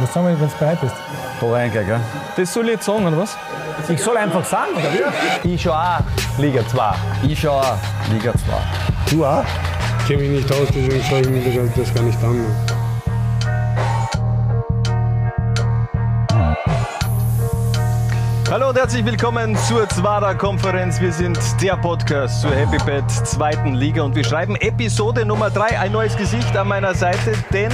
Was sagen wir, wenn du bereit bist? Da rein, gell? Das soll ich jetzt sagen, oder was? Ich soll einfach sagen, oder wie? Ich schau auch Liga 2. Ich schau auch Liga 2. Du auch? Ich kenne mich nicht aus, deswegen schaue ich mir das- das gar nicht an. Hallo und herzlich willkommen zur Zwara-Konferenz. Wir sind der Podcast zur Happy Bad zweiten Liga und wir schreiben Episode Nummer 3. Ein neues Gesicht an meiner Seite, denn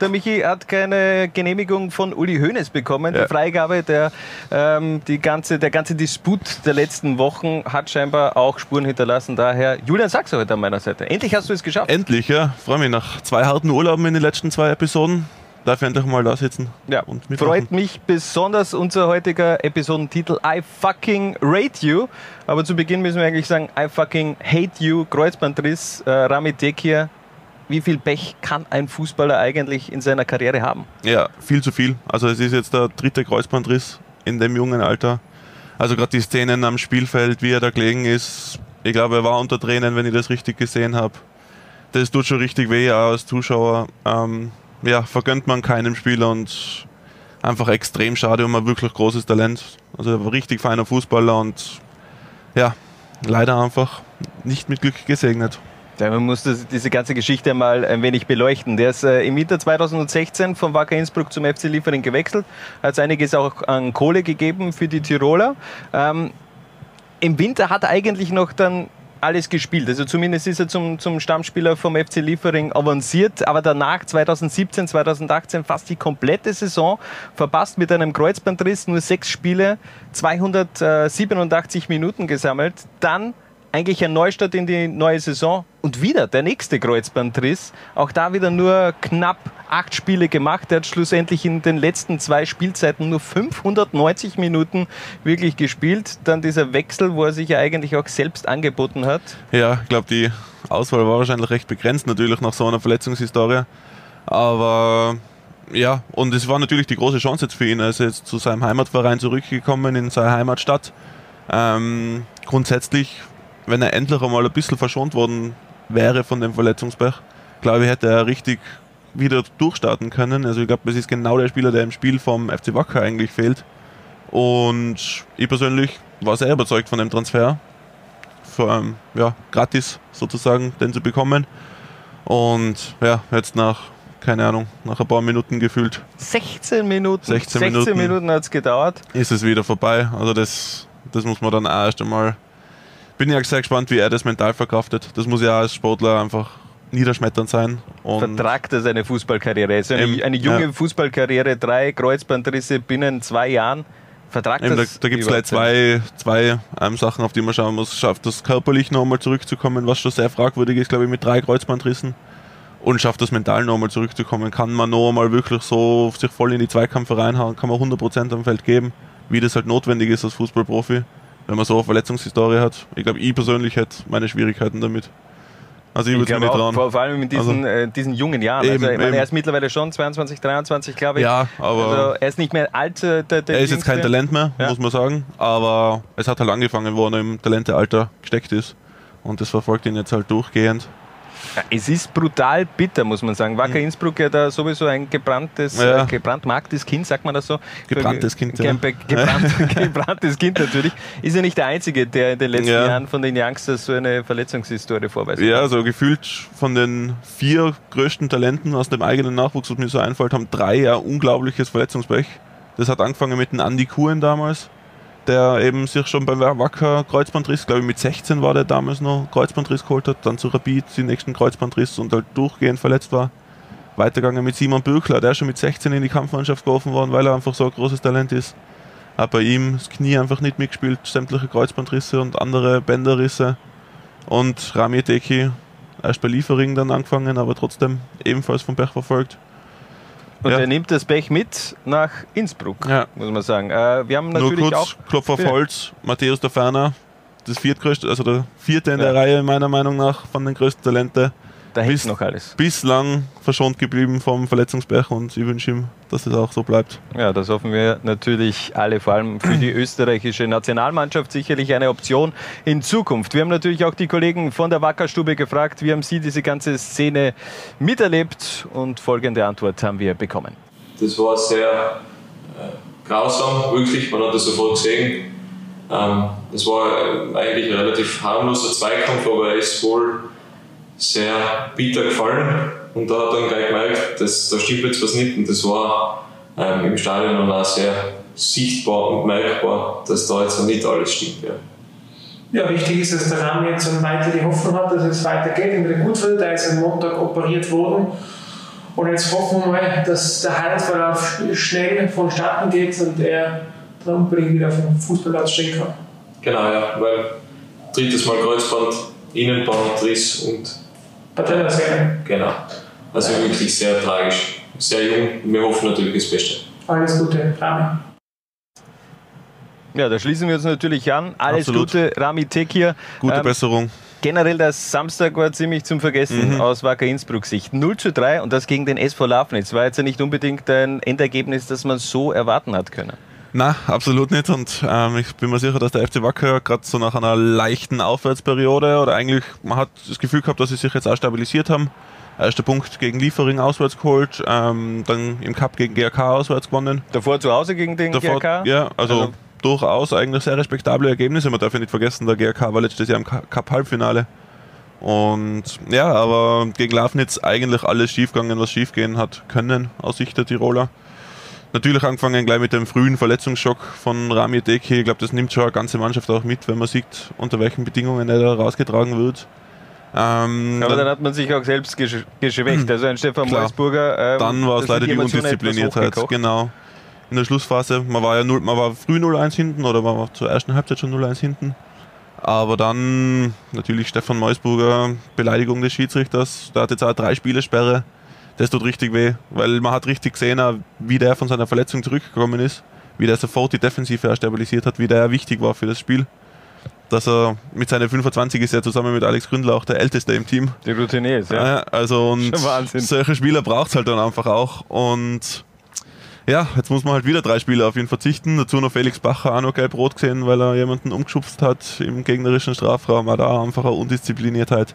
der Michi hat keine Genehmigung von Uli Hoeneß bekommen. Die Freigabe, der, ähm, die ganze, der ganze Disput der letzten Wochen hat scheinbar auch Spuren hinterlassen. Daher Julian Sachse heute an meiner Seite. Endlich hast du es geschafft. Endlich, ja. Freue mich nach zwei harten Urlauben in den letzten zwei Episoden. Darf ich endlich mal da sitzen. Ja, und mitmachen. freut mich besonders unser heutiger Episodentitel I fucking rate you. Aber zu Beginn müssen wir eigentlich sagen I fucking hate you. Kreuzbandriss, äh, Rami Tekir. Wie viel Pech kann ein Fußballer eigentlich in seiner Karriere haben? Ja, viel zu viel. Also es ist jetzt der dritte Kreuzbandriss in dem jungen Alter. Also gerade die Szenen am Spielfeld, wie er da gelegen ist. Ich glaube, er war unter Tränen, wenn ich das richtig gesehen habe. Das tut schon richtig weh, auch als Zuschauer. Ähm, ja, vergönnt man keinem Spieler und einfach extrem schade um ein wirklich großes Talent. Also er war richtig feiner Fußballer und ja, leider einfach nicht mit Glück gesegnet. Man muss das, diese ganze Geschichte mal ein wenig beleuchten. Der ist äh, im Winter 2016 vom Wacker Innsbruck zum FC Liefering gewechselt. Hat es einiges auch an Kohle gegeben für die Tiroler. Ähm, Im Winter hat er eigentlich noch dann alles gespielt. Also zumindest ist er zum, zum Stammspieler vom FC Liefering avanciert, aber danach 2017, 2018 fast die komplette Saison verpasst mit einem Kreuzbandriss, nur sechs Spiele, 287 Minuten gesammelt. Dann eigentlich ein Neustart in die neue Saison und wieder der nächste Kreuzbandriss. Auch da wieder nur knapp acht Spiele gemacht. Er hat schlussendlich in den letzten zwei Spielzeiten nur 590 Minuten wirklich gespielt. Dann dieser Wechsel, wo er sich ja eigentlich auch selbst angeboten hat. Ja, ich glaube, die Auswahl war wahrscheinlich recht begrenzt, natürlich nach so einer Verletzungshistorie. Aber ja, und es war natürlich die große Chance jetzt für ihn. Er ist jetzt zu seinem Heimatverein zurückgekommen, in seine Heimatstadt. Ähm, grundsätzlich, wenn er endlich einmal ein bisschen verschont worden wäre von dem Verletzungspech, glaube ich, hätte er richtig wieder durchstarten können. Also ich glaube, es ist genau der Spieler, der im Spiel vom FC Wacker eigentlich fehlt. Und ich persönlich war sehr überzeugt von dem Transfer vor allem ja, gratis sozusagen den zu bekommen. Und ja, jetzt nach, keine Ahnung, nach ein paar Minuten gefühlt 16 Minuten. 16 16 Minuten. Minuten hat es gedauert. ist es wieder vorbei. Also das, das muss man dann auch erst einmal. Bin ja sehr gespannt, wie er das mental verkraftet. Das muss ja als Sportler einfach niederschmetternd sein. Vertragt er seine Fußballkarriere. Also eine, eine junge ja. Fußballkarriere, drei Kreuzbandrisse binnen zwei Jahren. Vertragt eben, da, das da gibt es gleich zwei, zwei ähm, Sachen, auf die man schauen muss. Schafft das körperlich noch einmal zurückzukommen, was schon sehr fragwürdig ist, glaube ich, mit drei Kreuzbandrissen. Und schafft das mental noch einmal zurückzukommen. Kann man noch einmal wirklich so sich voll in die Zweikämpfe reinhauen, kann man 100% am Feld geben, wie das halt notwendig ist als Fußballprofi, wenn man so eine Verletzungshistorie hat. Ich glaube, ich persönlich hätte meine Schwierigkeiten damit. Also ich Ich würde mir glaube nicht trauen. vor, vor allem in diesen, äh, diesen jungen Jahren. Eben, also, meine, er ist mittlerweile schon 22, 23, glaube ich. Ja, aber also, er ist nicht mehr alt. äh, Der, der er ist jetzt kein. Talent mehr, Ja. muss man sagen. Aber es hat halt angefangen, wo er im Talentealter gesteckt ist. Und das verfolgt ihn jetzt halt durchgehend. Es ist brutal bitter, muss man sagen. Wacker Innsbruck ja da sowieso ein gebranntes, Mhm. Ja. äh, gebrandmarktes Kind, sagt man das so? Gebranntes Kind, Ge ja. ge gebrannt, gebranntes Kind natürlich. Ist ja nicht der Einzige, der in den letzten Ja. Jahren von den Youngsters so eine Verletzungshistorie vorweist. Ja, so gefühlt von den vier größten Talenten aus dem eigenen Nachwuchs, was mir so einfällt, haben drei ja unglaubliches Verletzungspech. Das hat angefangen mit dem Andy Kuhn damals, der eben sich schon beim Wacker Kreuzbandriss, glaube ich mit 16 war der damals noch, Kreuzbandriss geholt hat, dann zu Rapid den nächsten Kreuzbandriss und halt durchgehend verletzt war. Weitergegangen mit Simon Böckler, der schon mit 16 in die Kampfmannschaft geworfen worden, weil er einfach so ein großes Talent ist. Hat bei ihm das Knie einfach nicht mitgespielt, sämtliche Kreuzbandrisse und andere Bänderrisse. Und Rami Teki erst bei Liefering dann angefangen, aber trotzdem ebenfalls vom Pech verfolgt. Und Ja. er nimmt das Pech mit nach Innsbruck, Ja. muss man sagen. Äh, wir haben Nur natürlich kurz, auch. Klopf auf. Holz, Matthäus der Ferner, das viertgrößte, also der vierte in der. Reihe meiner Meinung nach von den größten Talenten. Da hilft bis- noch alles. Bislang verschont geblieben vom Verletzungspech und ich wünsche ihm, dass es auch so bleibt. Ja, das hoffen wir natürlich alle, vor allem für die österreichische Nationalmannschaft sicherlich eine Option in Zukunft. Wir haben natürlich auch die Kollegen von der Wackerstube gefragt, wie haben sie diese ganze Szene miterlebt und folgende Antwort haben wir bekommen. Das war sehr äh, grausam, wirklich, man hat das sofort gesehen. Ähm, das war eigentlich ein relativ harmloser Zweikampf, aber er ist wohl sehr bitter gefallen und da hat er dann gleich gemerkt, dass, da stimmt jetzt was nicht und das war ähm, im Stadion dann auch sehr sichtbar und merkbar, dass da jetzt nicht alles stimmt. Ja. Ja, wichtig ist, dass der Rami jetzt weiter die Hoffnung hat, dass es weitergeht, ihm wieder gut wird. Er ist am Montag operiert worden. Und jetzt hoffen wir mal, dass der Heilungsverlauf schnell vonstatten geht und er dann unbedingt wieder auf dem Fußballplatz stehen kann. Genau, ja, weil drittes Mal Kreuzband, Innenbandriss und Patellasehne. Genau. Also wirklich sehr tragisch. Sehr jung. Wir hoffen natürlich das Beste. Alles Gute, Rami. Ja, da schließen wir uns natürlich an. Alles Absolut. Gute, Rami Tekir. Gute Ähm, Besserung. Generell der Samstag war ziemlich zum Vergessen Mhm. aus Wacker Innsbruck Sicht. 0 zu 3 und das gegen den SV Lafnitz. War jetzt ja nicht unbedingt ein Endergebnis, das man so erwarten hat können. Na, absolut nicht. Und ähm, ich bin mir sicher, dass der FC Wacker gerade so nach einer leichten Aufwärtsperiode oder eigentlich, man hat das Gefühl gehabt, dass sie sich jetzt auch stabilisiert haben. Erster Punkt gegen Liefering auswärts geholt, ähm, dann im Cup gegen GRK auswärts gewonnen. Davor zu Hause gegen den Davor, GRK? Ja, also, Also- durchaus eigentlich sehr respektable Ergebnisse. Man darf ja nicht vergessen, der GRK war letztes Jahr im Cup-Halbfinale. Und ja, aber gegen Lafnitz eigentlich alles schiefgegangen, was schiefgehen hat können aus Sicht der Tiroler. Natürlich angefangen gleich mit dem frühen Verletzungsschock von Rami Deki. Ich glaube, das nimmt schon eine ganze Mannschaft auch mit, wenn man sieht, unter welchen Bedingungen er da rausgetragen wird. Ähm, Aber dann hat man sich auch selbst gesch geschwächt. Also ein Stefan Klar. Meusburger. ähm, Dann war es leider die etwas Undiszipliniertheit. hochgekocht. Genau. In der Schlussphase. Man war ja null, man war früh 0-1 hinten oder man war zur ersten Halbzeit schon 0-1 hinten. Aber dann natürlich Stefan Meusburger, Beleidigung des Schiedsrichters. Da hat jetzt auch drei Spielersperre. Das tut richtig weh, weil man hat richtig gesehen, auch, wie der von seiner Verletzung zurückgekommen ist, wie der sofort die Defensive auch stabilisiert hat, wie der wichtig war für das Spiel. Dass er mit seinen 25 ist er zusammen mit Alex Gründler auch der Älteste im Team. Die Routine ist, ja. Also und solche Spieler braucht es halt dann einfach auch. Und ja, jetzt muss man halt wieder drei Spieler auf ihn verzichten. Dazu noch Felix Bacher auch noch gelb-rot gesehen, weil er jemanden umgeschubst hat im gegnerischen Strafraum. Auch da einfach eine Undiszipliniertheit.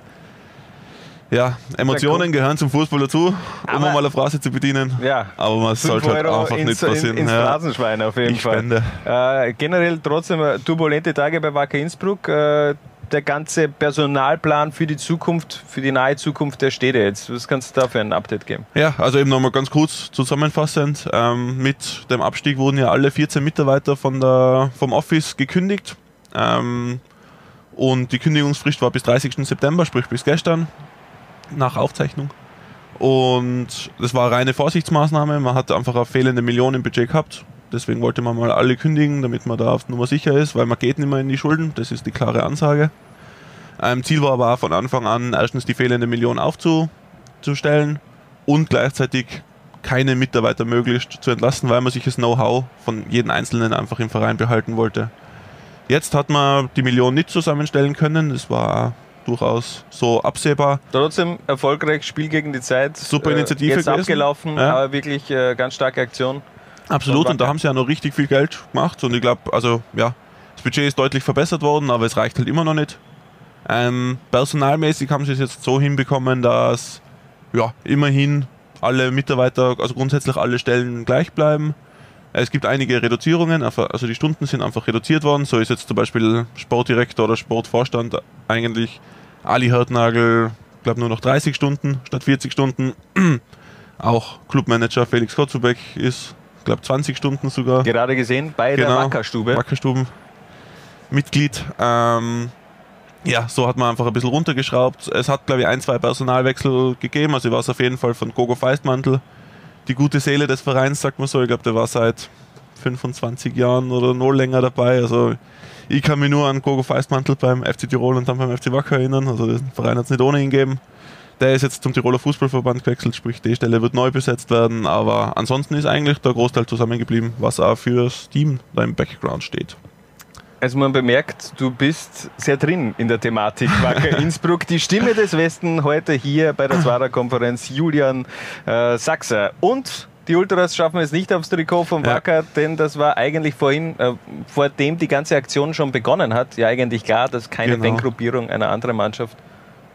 Ja, Emotionen gehören zum Fußball dazu, um mal eine Phrase zu bedienen. Ja. Aber man sollte halt einfach ins, nicht passieren. In, ins ja. Phrasenschwein auf jeden Ich Fall. Äh, generell trotzdem äh, turbulente Tage bei Wacker Innsbruck. Äh, der ganze Personalplan für die Zukunft, für die nahe Zukunft, der steht ja jetzt. Was kannst du da für ein Update geben? Ja, also eben nochmal ganz kurz zusammenfassend. Ähm, mit dem Abstieg wurden ja alle 14 Mitarbeiter von der, vom Office gekündigt. Ähm, und die Kündigungsfrist war bis 30. September, sprich bis gestern, nach Aufzeichnung. Und das war eine reine Vorsichtsmaßnahme. Man hat einfach eine fehlende Million im Budget gehabt. Deswegen wollte man mal alle kündigen, damit man da auf Nummer sicher ist, weil man geht nicht mehr in die Schulden. Das ist die klare Ansage. Ähm, Ziel war aber von Anfang an, erstens die fehlende Million aufzustellen und gleichzeitig keine Mitarbeiter möglichst zu entlassen, weil man sich das Know-how von jedem Einzelnen einfach im Verein behalten wollte. Jetzt hat man die Million nicht zusammenstellen können. Das war durchaus so absehbar. Trotzdem erfolgreich Spiel gegen die Zeit. Super Initiative Äh, jetzt gewesen. abgelaufen, Ja. aber wirklich äh, ganz starke Aktion. Absolut, und da haben sie ja noch richtig viel Geld gemacht. Und ich glaube, also ja, das Budget ist deutlich verbessert worden, aber es reicht halt immer noch nicht. Ähm, personalmäßig haben sie es jetzt so hinbekommen, dass ja, immerhin alle Mitarbeiter, also grundsätzlich alle Stellen gleich bleiben. Es gibt einige Reduzierungen, also die Stunden sind einfach reduziert worden. So ist jetzt zum Beispiel Sportdirektor oder Sportvorstand eigentlich Ali Hörtnagel, glaube nur noch 30 Stunden statt 40 Stunden. Auch Clubmanager Felix Kotzubeck ist, glaube 20 Stunden sogar. Gerade gesehen bei der Genau. Wackerstube. Wackerstuben Mitglied. Ähm, ja, so hat man einfach ein bisschen runtergeschraubt. Es hat, glaube ich, ein, zwei Personalwechsel gegeben. Also war es auf jeden Fall von Gogo Feistmantel, die gute Seele des Vereins, sagt man so. Ich glaube, der war seit 25 Jahren oder noch länger dabei. Also ich kann mich nur an Gogo Feistmantel beim FC Tirol und dann beim FC Wacker erinnern. Also den Verein hat es nicht ohne ihn gegeben. Der ist jetzt zum Tiroler Fußballverband gewechselt, sprich die Stelle wird neu besetzt werden. Aber ansonsten ist eigentlich der Großteil zusammengeblieben, was auch fürs Team da im Background steht. Also man bemerkt, du bist sehr drin in der Thematik Wacker Innsbruck. Die Stimme des Westen heute hier bei der Zwarer-Konferenz Julian äh, Sachser. Und die Ultras schaffen es nicht aufs Trikot Ja. Wacker, denn das war eigentlich vorhin, äh, vor dem die ganze Aktion schon begonnen hat, ja eigentlich klar, dass keine Genau. Einer anderen Mannschaft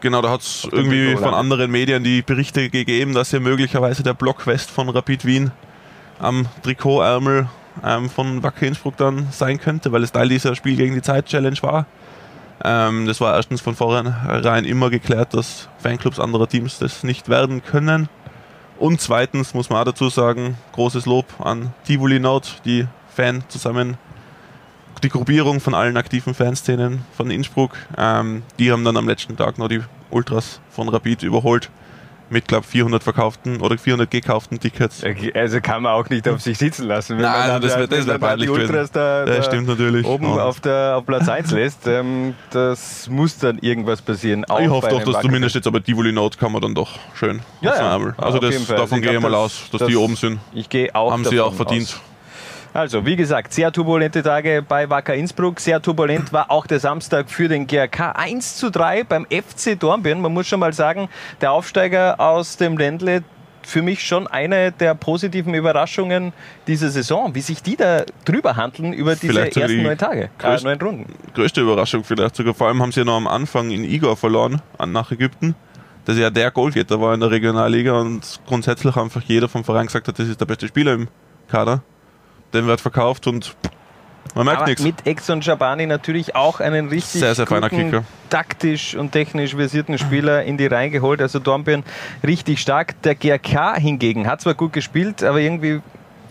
Genau, da hat es irgendwie von anderen Medien die Berichte gegeben, dass ja möglicherweise der Block West von Rapid Wien am Trikotärmel ähm, von Wacker Innsbruck dann sein könnte, weil es Teil dieser Spiel gegen die Zeit-Challenge war. Ähm, das war erstens von vornherein immer geklärt, dass Fanclubs anderer Teams das nicht werden können. Und zweitens muss man auch dazu sagen, großes Lob an Tivoli Nord, die Fan zusammen, die Gruppierung von allen aktiven Fanszenen von Innsbruck. Ähm, die haben dann am letzten Tag noch die Ultras von Rapid überholt mit, glaube 400 verkauften oder 400 gekauften Tickets. Also kann man auch nicht auf sich sitzen lassen. Wenn Nein, man das wäre das wär peinlich Ultras da, da, das stimmt natürlich. oben auf, der, auf Platz 1 lässt. Ähm, das muss dann irgendwas passieren. ich hoffe doch, dass Wacker zumindest jetzt aber Tivoli Nord kann man dann doch schön ja, ja. Also das, davon gehe ich mal aus, dass das, die oben sind. Ich gehe auch Haben sie auch verdient. Aus. Also, wie gesagt, sehr turbulente Tage bei Wacker Innsbruck. Sehr turbulent war auch der Samstag für den GRK. 1 zu 3 beim FC Dornbirn. Man muss schon mal sagen, der Aufsteiger aus dem Ländle, für mich schon eine der positiven Überraschungen dieser Saison, wie sich die da drüber handeln über diese vielleicht ersten neun Tage, größte, äh, neun Runden. Größte Überraschung vielleicht sogar. Vor allem haben sie ja noch am Anfang in Igor verloren, nach Ägypten. Das ja der Goalgetter war in der Regionalliga und grundsätzlich einfach jeder vom Verein gesagt hat, das ist der beste Spieler im Kader den wird verkauft und man merkt nichts. Mit Exxon Schabani natürlich auch einen richtig sehr, sehr Kicker. taktisch und technisch versierten Spieler in die Reihe geholt. Also Dornbirn richtig stark. Der GRK hingegen hat zwar gut gespielt, aber irgendwie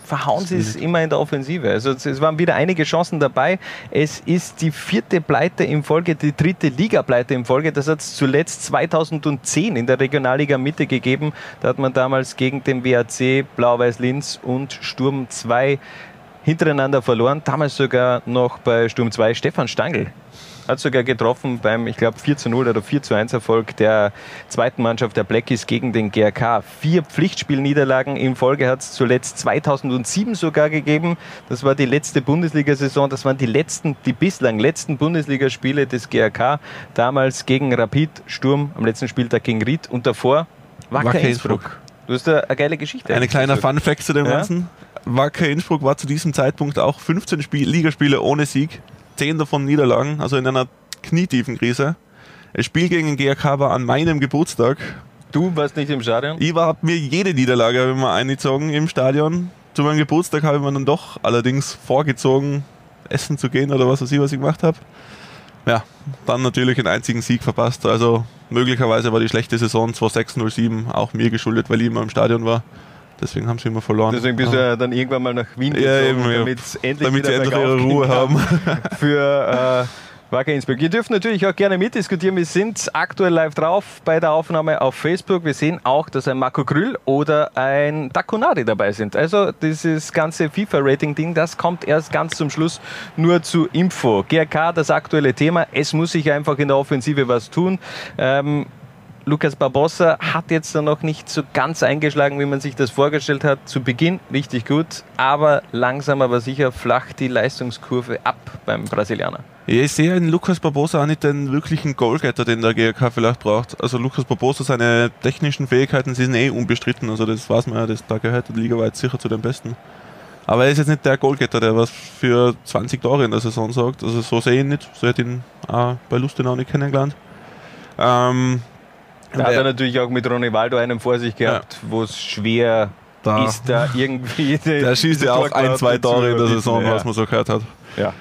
verhauen sie es immer in der Offensive. Also es waren wieder einige Chancen dabei. Es ist die vierte Pleite in Folge, die dritte Liga-Pleite in Folge. Das hat es zuletzt 2010 in der Regionalliga Mitte gegeben. Da hat man damals gegen den WAC, Blau-Weiß Linz und Sturm 2 hintereinander verloren. Damals sogar noch bei Sturm 2 Stefan Stangl. Hat sogar getroffen beim, ich glaube, 4 zu 0 oder 4 zu 1 Erfolg der zweiten Mannschaft der Blackies gegen den GRK. Vier Pflichtspielniederlagen in Folge hat es zuletzt 2007 sogar gegeben. Das war die letzte Bundesliga-Saison. Das waren die letzten, die bislang letzten Bundesligaspiele des GRK. Damals gegen Rapid, Sturm, am letzten Spieltag gegen Ried und davor Wacker, Innsbruck. Innsbruck. Du hast eine geile Geschichte. Eine kleine Fun-Fact zu dem ja? Ganzen. Wacker Innsbruck war zu diesem Zeitpunkt auch 15 Spiel Ligaspiele ohne Sieg, 10 davon Niederlagen, also in einer knietiefen Krise. Das Spiel gegen den GRK war an meinem Geburtstag. Du warst nicht im Stadion? Ich habe mir jede Niederlage immer eingezogen im Stadion. Zu meinem Geburtstag habe ich mir dann doch allerdings vorgezogen, essen zu gehen oder was weiß ich, was ich gemacht habe. Ja, dann natürlich einen einzigen Sieg verpasst. Also möglicherweise war die schlechte Saison 2006-07 auch mir geschuldet, weil ich immer im Stadion war. Deswegen haben sie immer verloren. Deswegen bist du ja dann irgendwann mal nach Wien ja, gezogen, damit endlich damit sie endlich ihre Ruhe haben. Für äh, Wacker Innsbruck. Ihr dürft natürlich auch gerne mitdiskutieren. Wir sind aktuell live drauf bei der Aufnahme auf Facebook. Wir sehen auch, dass ein Marco Grüll oder ein Dakonadi dabei sind. Also dieses ganze FIFA-Rating-Ding, das kommt erst ganz zum Schluss nur zu Info. GRK, das aktuelle Thema. Es muss sich einfach in der Offensive was tun. Ähm, Lukas Barbosa hat jetzt noch nicht so ganz eingeschlagen, wie man sich das vorgestellt hat. Zu Beginn richtig gut, aber langsam aber sicher flacht die Leistungskurve ab beim Brasilianer. Ja, ich sehe in Lukas Barbosa auch nicht den wirklichen Goalgetter, den der GRK vielleicht braucht. Also Lukas Barbosa, seine technischen Fähigkeiten sind eh unbestritten. Also das weiß man ja, das, da gehört die Liga weit sicher zu den Besten. Aber er ist jetzt nicht der Goalgetter, der was für 20 Tore in der Saison sagt. Also so sehe ich ihn nicht. So hätte ich ihn auch bei Lustenau nicht kennengelernt. Ähm, da hat er natürlich auch mit Ronny Waldo einen vor sich gehabt, ja. wo es schwer da. ist, da irgendwie. Der schießt ja auch ein, zwei Tore in der Saison, ja. was man so gehört hat. Ja.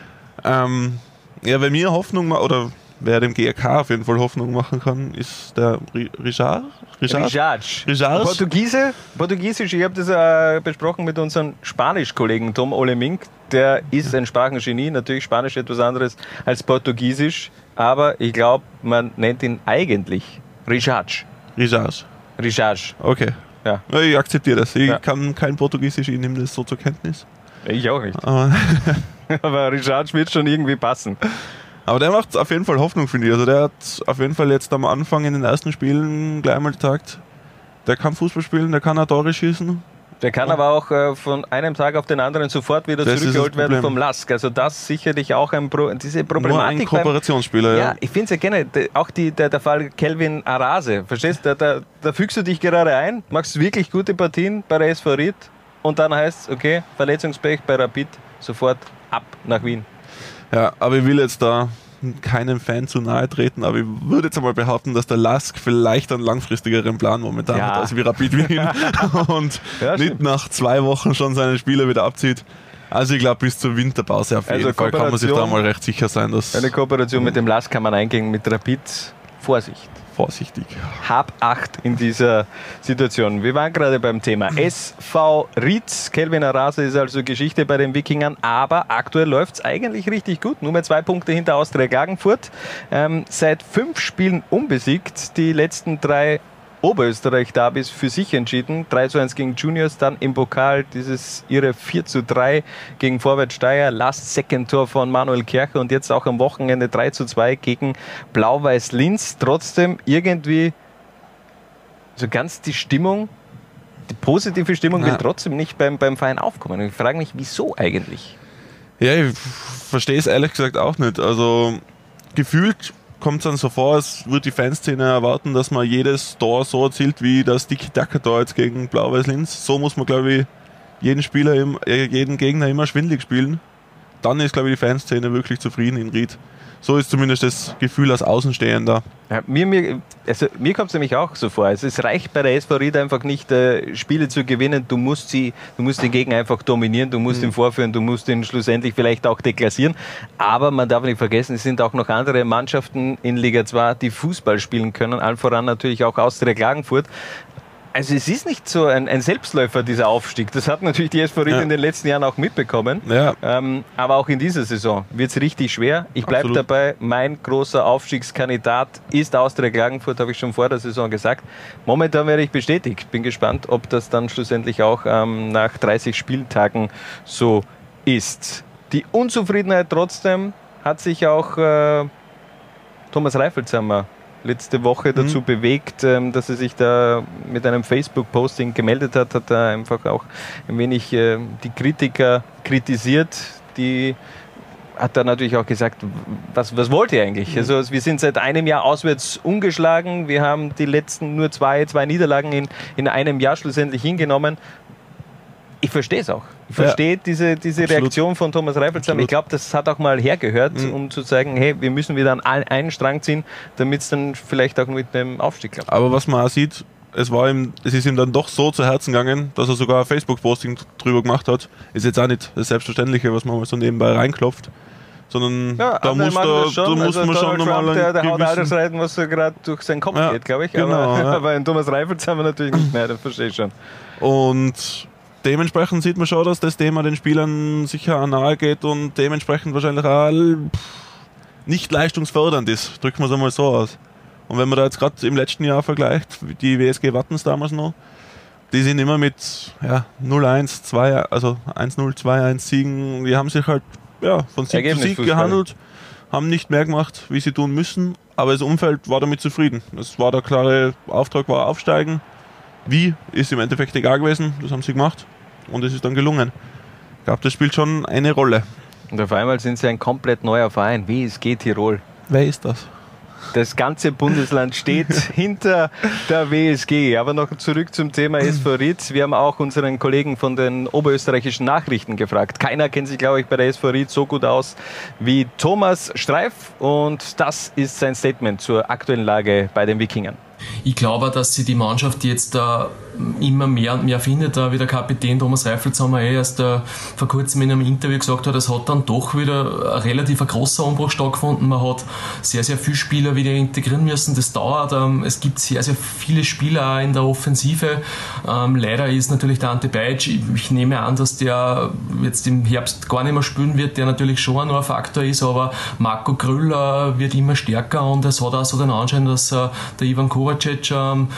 Ähm, ja, wer mir Hoffnung oder wer dem GRK auf jeden Fall Hoffnung machen kann, ist der Richard. Richard? Richard. Portugiese, Portugiesisch, ich habe das äh, besprochen mit unserem Spanisch-Kollegen Tom Olemink. Der ist ein Sprachengenie, natürlich Spanisch etwas anderes als Portugiesisch, aber ich glaube, man nennt ihn eigentlich Richard. Richard. Richard. Okay. Ja. Ich akzeptiere das. Ich ja. kann kein Portugiesisch, ich nehme das so zur Kenntnis. Ich auch nicht. Aber, Aber Richard wird schon irgendwie passen. Aber der macht auf jeden Fall Hoffnung, finde ich. Also der hat auf jeden Fall jetzt am Anfang in den ersten Spielen gleich mal gesagt, der kann Fußball spielen, der kann auch Tore schießen. Der kann aber auch äh, von einem Tag auf den anderen sofort wieder das zurückgeholt werden vom Lask. Also das sicherlich auch ein Pro diese Problematik. Nur ein Kooperationsspieler, beim, ja. ja. ich finde es ja gerne, auch die, der, der Fall Kelvin Arase. Verstehst du, da, da, da, fügst du dich gerade ein, machst wirklich gute Partien bei der SV Ried und dann heißt es, okay, Verletzungspech bei Rapid, sofort ab nach Wien. Ja, aber ich will jetzt da keinem Fan zu nahe treten, aber ich würde jetzt einmal behaupten, dass der Lask vielleicht einen langfristigeren Plan momentan Ja. hat als wie Rapid Wien und Ja, nicht nach zwei Wochen schon seine Spieler wieder abzieht. Also ich glaube bis zur Winterpause auf Also jeden Fall kann man sich da mal recht sicher sein, dass Eine Kooperation mit dem LAS kann man eingehen, mit Rapid. Vorsicht. Vorsichtig. Hab Acht in dieser Situation. Wir waren gerade beim Thema SV Ried. Kelvin Arase ist also Geschichte bei den Wikingern, aber aktuell läuft es eigentlich richtig gut. Nur mehr zwei Punkte hinter Austria Klagenfurt. Ähm, seit fünf Spielen unbesiegt. Die letzten drei Oberösterreich-Derbys für sich entschieden. 3 zu 1 gegen Juniors, dann im Pokal dieses ihre 4 zu 3 gegen Vorwärts Steyr, Last Second Tor von Manuel Kircher und jetzt auch am Wochenende 3 zu 2 gegen Blau-Weiß Linz. Trotzdem irgendwie so ganz die Stimmung, die positive Stimmung Ja. will trotzdem nicht beim, beim Verein aufkommen. Ich frage mich, wieso eigentlich? Ja, ich verstehe es ehrlich gesagt auch nicht. Also gefühlt kommt es dann so vor, als würde die Fanszene erwarten, dass man jedes Tor so erzielt wie das Tiki-Taka-Tor jetzt gegen Blau-Weiß Linz. So muss man, glaube ich, jeden Spieler, äh, jeden Gegner immer schwindlig spielen. Dann ist, glaube ich, die Fanszene wirklich zufrieden in Ried. So ist zumindest das Gefühl als Außenstehender. Ja, mir mir, also mir kommt es nämlich auch so vor. Also es reicht bei der SV Ried einfach nicht, äh, Spiele zu gewinnen. Du musst, sie, du musst den Gegner einfach dominieren, du musst ihn vorführen, du musst ihn schlussendlich vielleicht auch deklassieren. Aber man darf nicht vergessen, es sind auch noch andere Mannschaften in Liga 2, die Fußball spielen können. Allen voran natürlich auch Austria Klagenfurt. Also es ist nicht so ein, ein Selbstläufer, dieser Aufstieg. Das hat natürlich die SV Ried Ja. in den letzten Jahren auch mitbekommen. Ja, Ähm, aber auch in dieser Saison wird es richtig schwer. Ich bleibe dabei, mein großer Aufstiegskandidat ist Austria Klagenfurt, habe ich schon vor der Saison gesagt. Momentan werde ich bestätigt. Bin gespannt, ob das dann schlussendlich auch ähm, nach 30 Spieltagen so ist. Die Unzufriedenheit trotzdem hat sich auch äh, Thomas Reifelshammer letzte Woche dazu bewegt, ähm, dass er sich da mit einem Facebook-Posting gemeldet hat, hat er einfach auch ein wenig äh, die Kritiker kritisiert, die hat dann natürlich auch gesagt, was, was wollt ihr eigentlich? Also wir sind seit einem Jahr auswärts ungeschlagen, wir haben die letzten nur zwei, zwei Niederlagen in, in einem Jahr schlussendlich hingenommen. Ich verstehe es auch. Ich Ja. verstehe diese, diese Absolut. Reaktion von Thomas. Absolut. Ich glaube, das hat auch mal hergehört, Mhm. um zu sagen, hey, wir müssen wieder an einen Strang ziehen, damit es dann vielleicht auch mit dem Aufstieg klappt. aber was man auch sieht, es, war ihm, es ist ihm dann doch so zu Herzen gegangen, dass er sogar ein Facebook-Posting drüber gemacht hat. Ist jetzt auch nicht das Selbstverständliche, was man mal so nebenbei reinklopft, sondern da andere muss, da, schon. da muss also man schon nochmal der, der einen haut alles gewissen... rein, was so gerade durch seinen Kopf Ja, geht, glaube ich. genau, aber, ja. aber in Thomas Reifels haben wir natürlich nicht mehr, das verstehe ich schon. Und dementsprechend sieht man schon, dass das Thema den Spielern sicher nahe geht und dementsprechend wahrscheinlich auch pff, nicht leistungsfördernd ist. Drücken wir es einmal so aus. Und wenn man da jetzt gerade im letzten Jahr vergleicht, die WSG Wattens damals noch, die sind immer mit ja, 0-1, 2, also 1-0, 2-1 Siegen. Die haben sich halt ja, von Sieg zu Sieg Ergebnisfußball. gehandelt, haben nicht mehr gemacht, wie sie tun müssen, aber das Umfeld war damit zufrieden. Das war der klare Auftrag, war aufsteigen. Wie ist im Endeffekt egal gewesen, das haben sie gemacht und es ist dann gelungen. Ich glaube, das spielt schon eine Rolle. Und auf einmal sind sie ein komplett neuer Verein, WSG Tirol. Wer ist das? Das ganze Bundesland steht hinter der WSG. Aber noch zurück zum Thema SV Ried. Wir haben auch unseren Kollegen von den oberösterreichischen Nachrichten gefragt. Keiner kennt sich, glaube ich, bei der SV Ried so gut aus wie Thomas Streif. Und das ist sein Statement zur aktuellen Lage bei den Wikingern. Ich glaube, dass sie die Mannschaft jetzt äh, immer mehr und mehr findet, wie der Kapitän Thomas Reifelshammer eh erst äh, vor kurzem in einem Interview gesagt hat, es hat dann doch wieder ein relativ großer Umbruch stattgefunden. Man hat sehr, sehr viele Spieler wieder integrieren müssen. Das dauert. Ähm, es gibt sehr, sehr viele Spieler auch in der Offensive. Ähm, leider ist natürlich der Ante Beitsch, ich, nehme an, dass der jetzt im Herbst gar nicht mehr spielen wird, der natürlich schon ein Faktor ist, aber Marco Grüll äh, wird immer stärker und es hat auch so den Anschein, dass äh, der Ivan Kovacic ähm,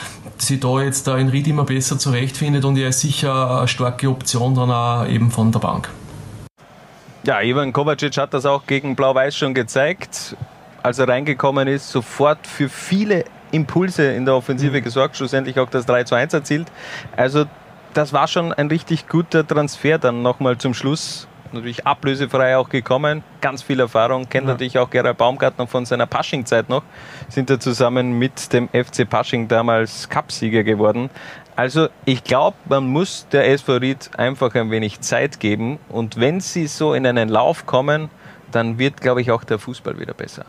sich da jetzt da in Ried immer besser zurechtfindet und er ist sicher eine starke Option dann auch eben von der Bank. Ja, Ivan Kovacic hat das auch gegen Blau-Weiß schon gezeigt. Als er reingekommen ist, sofort für viele Impulse in der Offensive gesorgt, schlussendlich auch das 3 zu 1 erzielt. Also das war schon ein richtig guter Transfer dann nochmal zum Schluss. Natürlich ablösefrei auch gekommen, ganz viel Erfahrung, kennt natürlich auch Gerald Baumgartner von seiner Pasching-Zeit noch, sind da zusammen mit dem FC Pasching damals Cupsieger geworden. Also ich glaube, man muss der SV Ried einfach ein wenig Zeit geben und wenn sie so in einen Lauf kommen, dann wird, glaube ich, auch der Fußball wieder besser.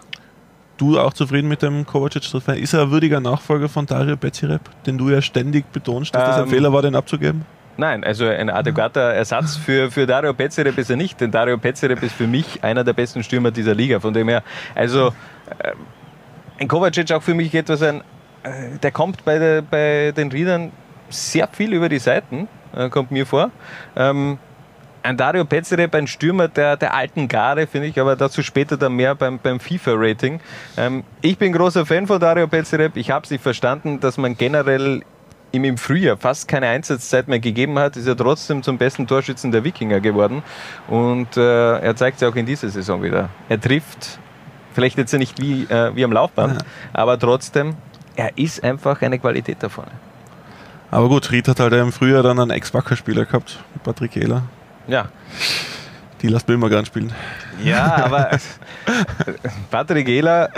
Du auch zufrieden mit dem Kovacic-Transfer? Ist er ein würdiger Nachfolger von Dario Bezirep, den du ja ständig betonst, dass das ein Ähm, Fehler war, den abzugeben? Nein, also ein adäquater Ersatz für, für Dario Pezerep ist er nicht, denn Dario Pezerep ist für mich einer der besten Stürmer dieser Liga. Von dem her, also ähm, ein Kovacic auch für mich etwas ein, äh, der kommt bei, der, bei den Riedern sehr viel über die Seiten, äh, kommt mir vor. Ähm, ein Dario Pezerep, ein Stürmer der, der alten Garde, finde ich, aber dazu später dann mehr beim, beim FIFA-Rating. Ähm, ich bin großer Fan von Dario Pezerep. Ich habe es nicht verstanden, dass man generell ihm im Frühjahr fast keine Einsatzzeit mehr gegeben hat, ist er trotzdem zum besten Torschützen der Wikinger geworden. Und äh, er zeigt es auch in dieser Saison wieder. Er trifft, vielleicht jetzt nicht wie, äh, wie am Laufband, aber trotzdem, er ist einfach eine Qualität da vorne. Aber gut, Ried hat halt im Frühjahr dann einen Ex-Wacker-Spieler gehabt, Patrick Ehler. Ja, Die lässt man immer gern spielen. Ja, aber Patrick Ehler.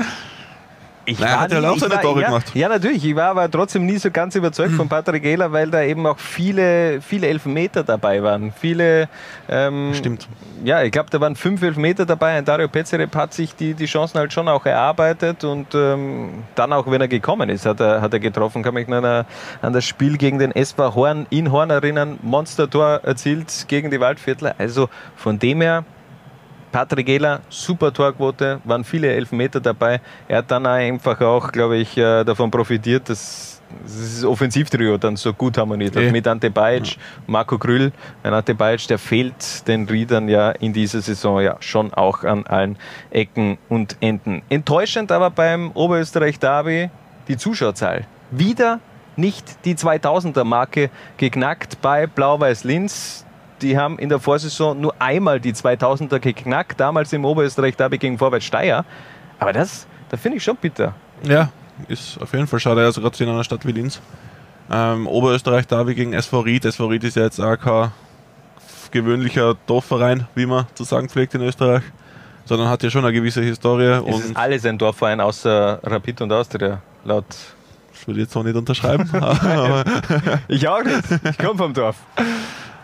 Ich Nein, er hat ja nie- auch seine Tore ja, gemacht. Ja, natürlich. Ich war aber trotzdem nie so ganz überzeugt von Patrick Ehler, weil da eben auch viele, viele Elfmeter dabei waren. Viele. Ähm, Stimmt. Ja, ich glaube, da waren fünf Elfmeter dabei. Ein Dario Pezerep hat sich die, die Chancen halt schon auch erarbeitet und ähm, dann auch, wenn er gekommen ist, hat er, hat er getroffen. Kann mich an, an das Spiel gegen den SV Horn in Horn erinnern. Monster-Tor erzielt gegen die Waldviertler. Also von dem her, Patrick Ehler, super Torquote, waren viele Elfmeter dabei. Er hat dann einfach auch, glaube ich, äh, davon profitiert, dass das Offensivtrio dann so gut harmoniert hat. Eh. Mit Ante Bajic, Marco Krüll. Ein Ante Bajic, der fehlt den Riedern ja in dieser Saison ja schon auch an allen Ecken und Enden. Enttäuschend aber beim Oberösterreich-Derby die Zuschauerzahl. Wieder nicht die 2000er-Marke geknackt bei Blau-Weiß-Linz die haben in der Vorsaison nur einmal die 2000er geknackt, damals im Oberösterreich Derby gegen Vorwärts Steyr. Aber das, da finde ich schon bitter. Ja, ist auf jeden Fall schade, also gerade in einer Stadt wie Linz. Ähm, Oberösterreich Derby gegen SV Ried. SV Ried ist ja jetzt auch kein gewöhnlicher Dorfverein, wie man zu sagen pflegt in Österreich, sondern hat ja schon eine gewisse Historie Es und ist alles ein Dorfverein außer Rapid und Austria, laut. das würde ich jetzt so nicht unterschreiben. Ich auch nicht. Ich komme vom Dorf.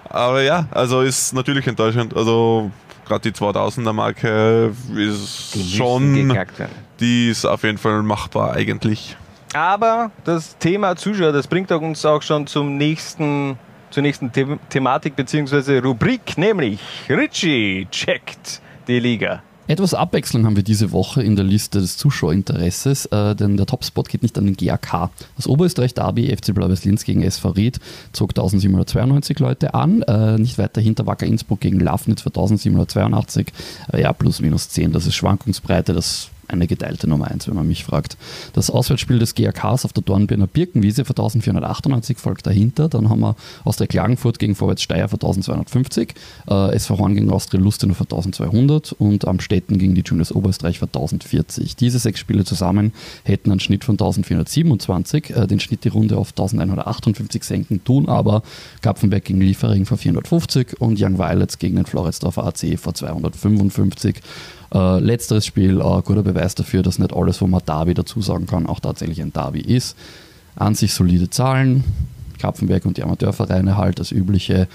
Aber ja, also ist natürlich enttäuschend. Also gerade die 2000er Marke ist schon, geknackt werden. die ist auf jeden Fall machbar eigentlich. Aber das Thema Zuschauer, das bringt uns auch schon zum nächsten, zur nächsten The Thematik bzw. Rubrik, nämlich Richie checkt die Liga. Etwas Abwechslung haben wir diese Woche in der Liste des Zuschauerinteresses, äh, denn der Topspot geht nicht an den GAK. Das Oberösterreich Derby FC Blau-Weiß Linz gegen SV Ried zog 1792 Leute an, äh, nicht weit dahinter Wacker Innsbruck gegen Lafnitz für 1782, äh, ja plus minus 10, das ist Schwankungsbreite, das eine geteilte Nummer 1, wenn man mich fragt. Das Auswärtsspiel des GAKs auf der Dornbirner Birkenwiese für 1498 folgt dahinter. Dann haben wir Austria Klagenfurt gegen Vorwärts Steyr für 1250, äh, SV Horn gegen Austria Lustenau für 1200 und am Städten gegen die Juniors Oberösterreich für 1040. Diese sechs Spiele zusammen hätten einen Schnitt von 1427, äh, den Schnitt die Runde auf 1158 senken, tun aber Kapfenberg gegen Liefering für 450 und Young Violets gegen den Floridsdorfer AC für 255. Äh, letzteres Spiel, äh, guter Beweis dafür, dass nicht alles, wo man Derby dazu sagen kann, auch tatsächlich ein Derby ist. An sich solide Zahlen, Kapfenberg und die Amateurvereine halt das Übliche.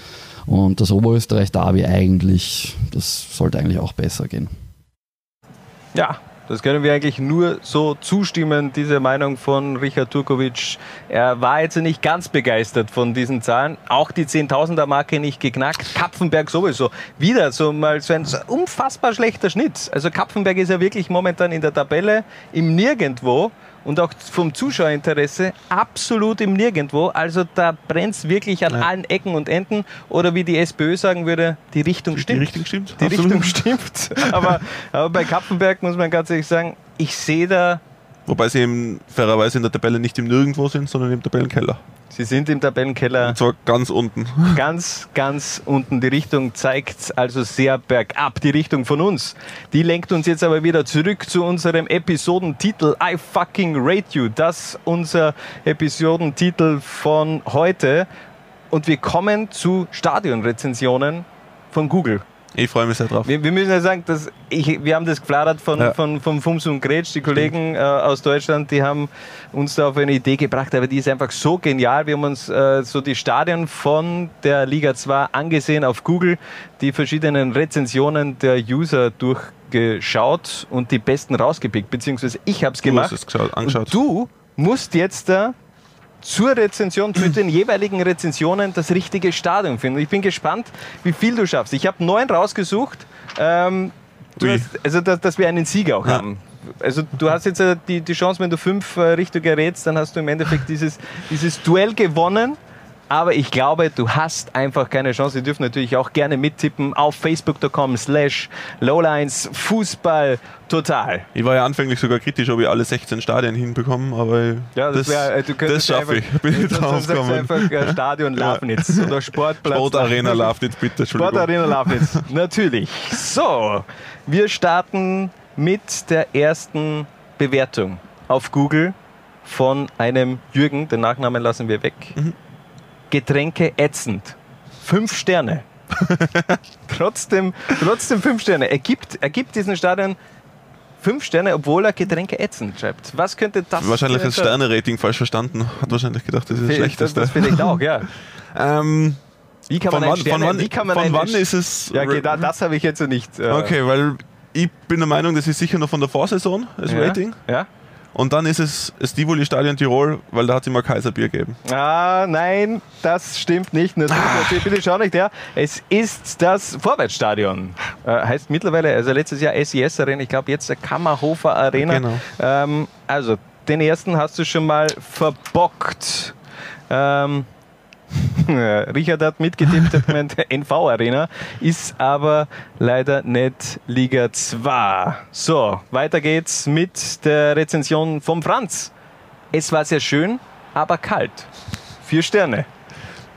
Und das Oberösterreich-Derby eigentlich, das sollte eigentlich auch besser gehen. Ja, das können wir eigentlich nur so zustimmen, diese Meinung von Richard Turkovic. Er war jetzt nicht ganz begeistert von diesen Zahlen. Auch die 10.000er Marke nicht geknackt. Kapfenberg sowieso. Wieder so mal so ein unfassbar schlechter Schnitt. Also Kapfenberg ist ja wirklich momentan in der Tabelle im Nirgendwo und auch vom Zuschauerinteresse absolut im Nirgendwo. Also da brennt es wirklich an allen Ecken und Enden. Oder wie die SPÖ sagen würde, die Richtung stimmt. Die Richtung stimmt. Die absolut. Richtung stimmt. Aber, aber bei Kapfenberg muss man ganz ehrlich sagen, ich sehe da, Wobei sie eben fairerweise in der Tabelle nicht im Nirgendwo sind, sondern im Tabellenkeller. sie sind im Tabellenkeller Und zwar ganz unten. ganz, ganz unten. Die Richtung zeigt also sehr bergab. Die Richtung von uns. Die lenkt uns jetzt aber wieder zurück zu unserem Episodentitel I fucking rate you. Das unser Episodentitel von heute. Und wir kommen zu Stadionrezensionen von Google. Ich freue mich sehr drauf. Wir, wir müssen ja sagen, dass ich, wir haben das gefladert von, Ja. von, von Fums und Gretsch, die Kollegen äh, aus Deutschland, die haben uns da auf eine Idee gebracht, aber die ist einfach so genial. Wir haben uns äh, so die Stadien von der Liga 2 angesehen auf Google, die verschiedenen Rezensionen der User durchgeschaut und die besten rausgepickt, beziehungsweise ich habe es Du gemacht. hast es geschaut, angeschaut. Und du musst jetzt da zur Rezension, zu den jeweiligen Rezensionen das richtige Stadion finden. Ich bin gespannt, wie viel du schaffst. Ich habe neun rausgesucht. Ähm, hast, also, dass, dass wir einen Sieger auch Ja. haben. Also du hast jetzt äh, die, die Chance, wenn du fünf äh, richtig errätst, dann hast du im Endeffekt dieses, dieses Duell gewonnen. Aber ich glaube, du hast einfach keine Chance. Ihr dürft natürlich auch gerne mittippen auf facebook.com slash lowlines Fußball total. Ich war ja anfänglich sogar kritisch, ob ich alle 16 Stadien hinbekomme, aber Ja, das, wär, du das könntest schaffe ich. Bin ich drauf gekommen. einfach äh, Stadion Lafnitz oder Sportplatz. Sportarena Lafnitz, bitte. Sportarena Lafnitz, natürlich. So, wir starten mit der ersten Bewertung auf Google von einem Jürgen. Den Nachnamen lassen wir weg. Mhm. Getränke ätzend. Fünf Sterne. trotzdem, trotzdem fünf Sterne. Er gibt, er gibt diesen Stadion fünf Sterne, obwohl er Getränke ätzend schreibt. Was könnte das Wahrscheinlich das? Sterne-Rating falsch verstanden. Hat wahrscheinlich gedacht, das ist das Das, Schlechteste. das vielleicht auch, ja. ähm, Wie kann von man wann, einen von Sterne, wann, wie kann man von wann St- ist es. Ja, okay, da, das habe ich jetzt nicht. Äh, Okay, weil ich bin der Meinung, das ist sicher noch von der Vorsaison, das ja, Rating. Ja. Und dann ist es das Tivoli Stadion Tirol, weil da hat es immer Kaiserbier gegeben. Ah, nein, das stimmt nicht. Natürlich, natürlich, bitte schau nicht her. Es ist das Vorwärtsstadion. Äh, heißt mittlerweile, also letztes Jahr SES Arena, ich glaube jetzt der Kammerhofer Arena. Genau. Ähm, also, den ersten hast du schon mal verbockt. Ähm, Richard hat mitgetippt, hat gemeint, NV Arena, ist aber leider nicht Liga 2. So, weiter geht's mit der Rezension vom Franz. Es war sehr schön, aber kalt. Vier Sterne.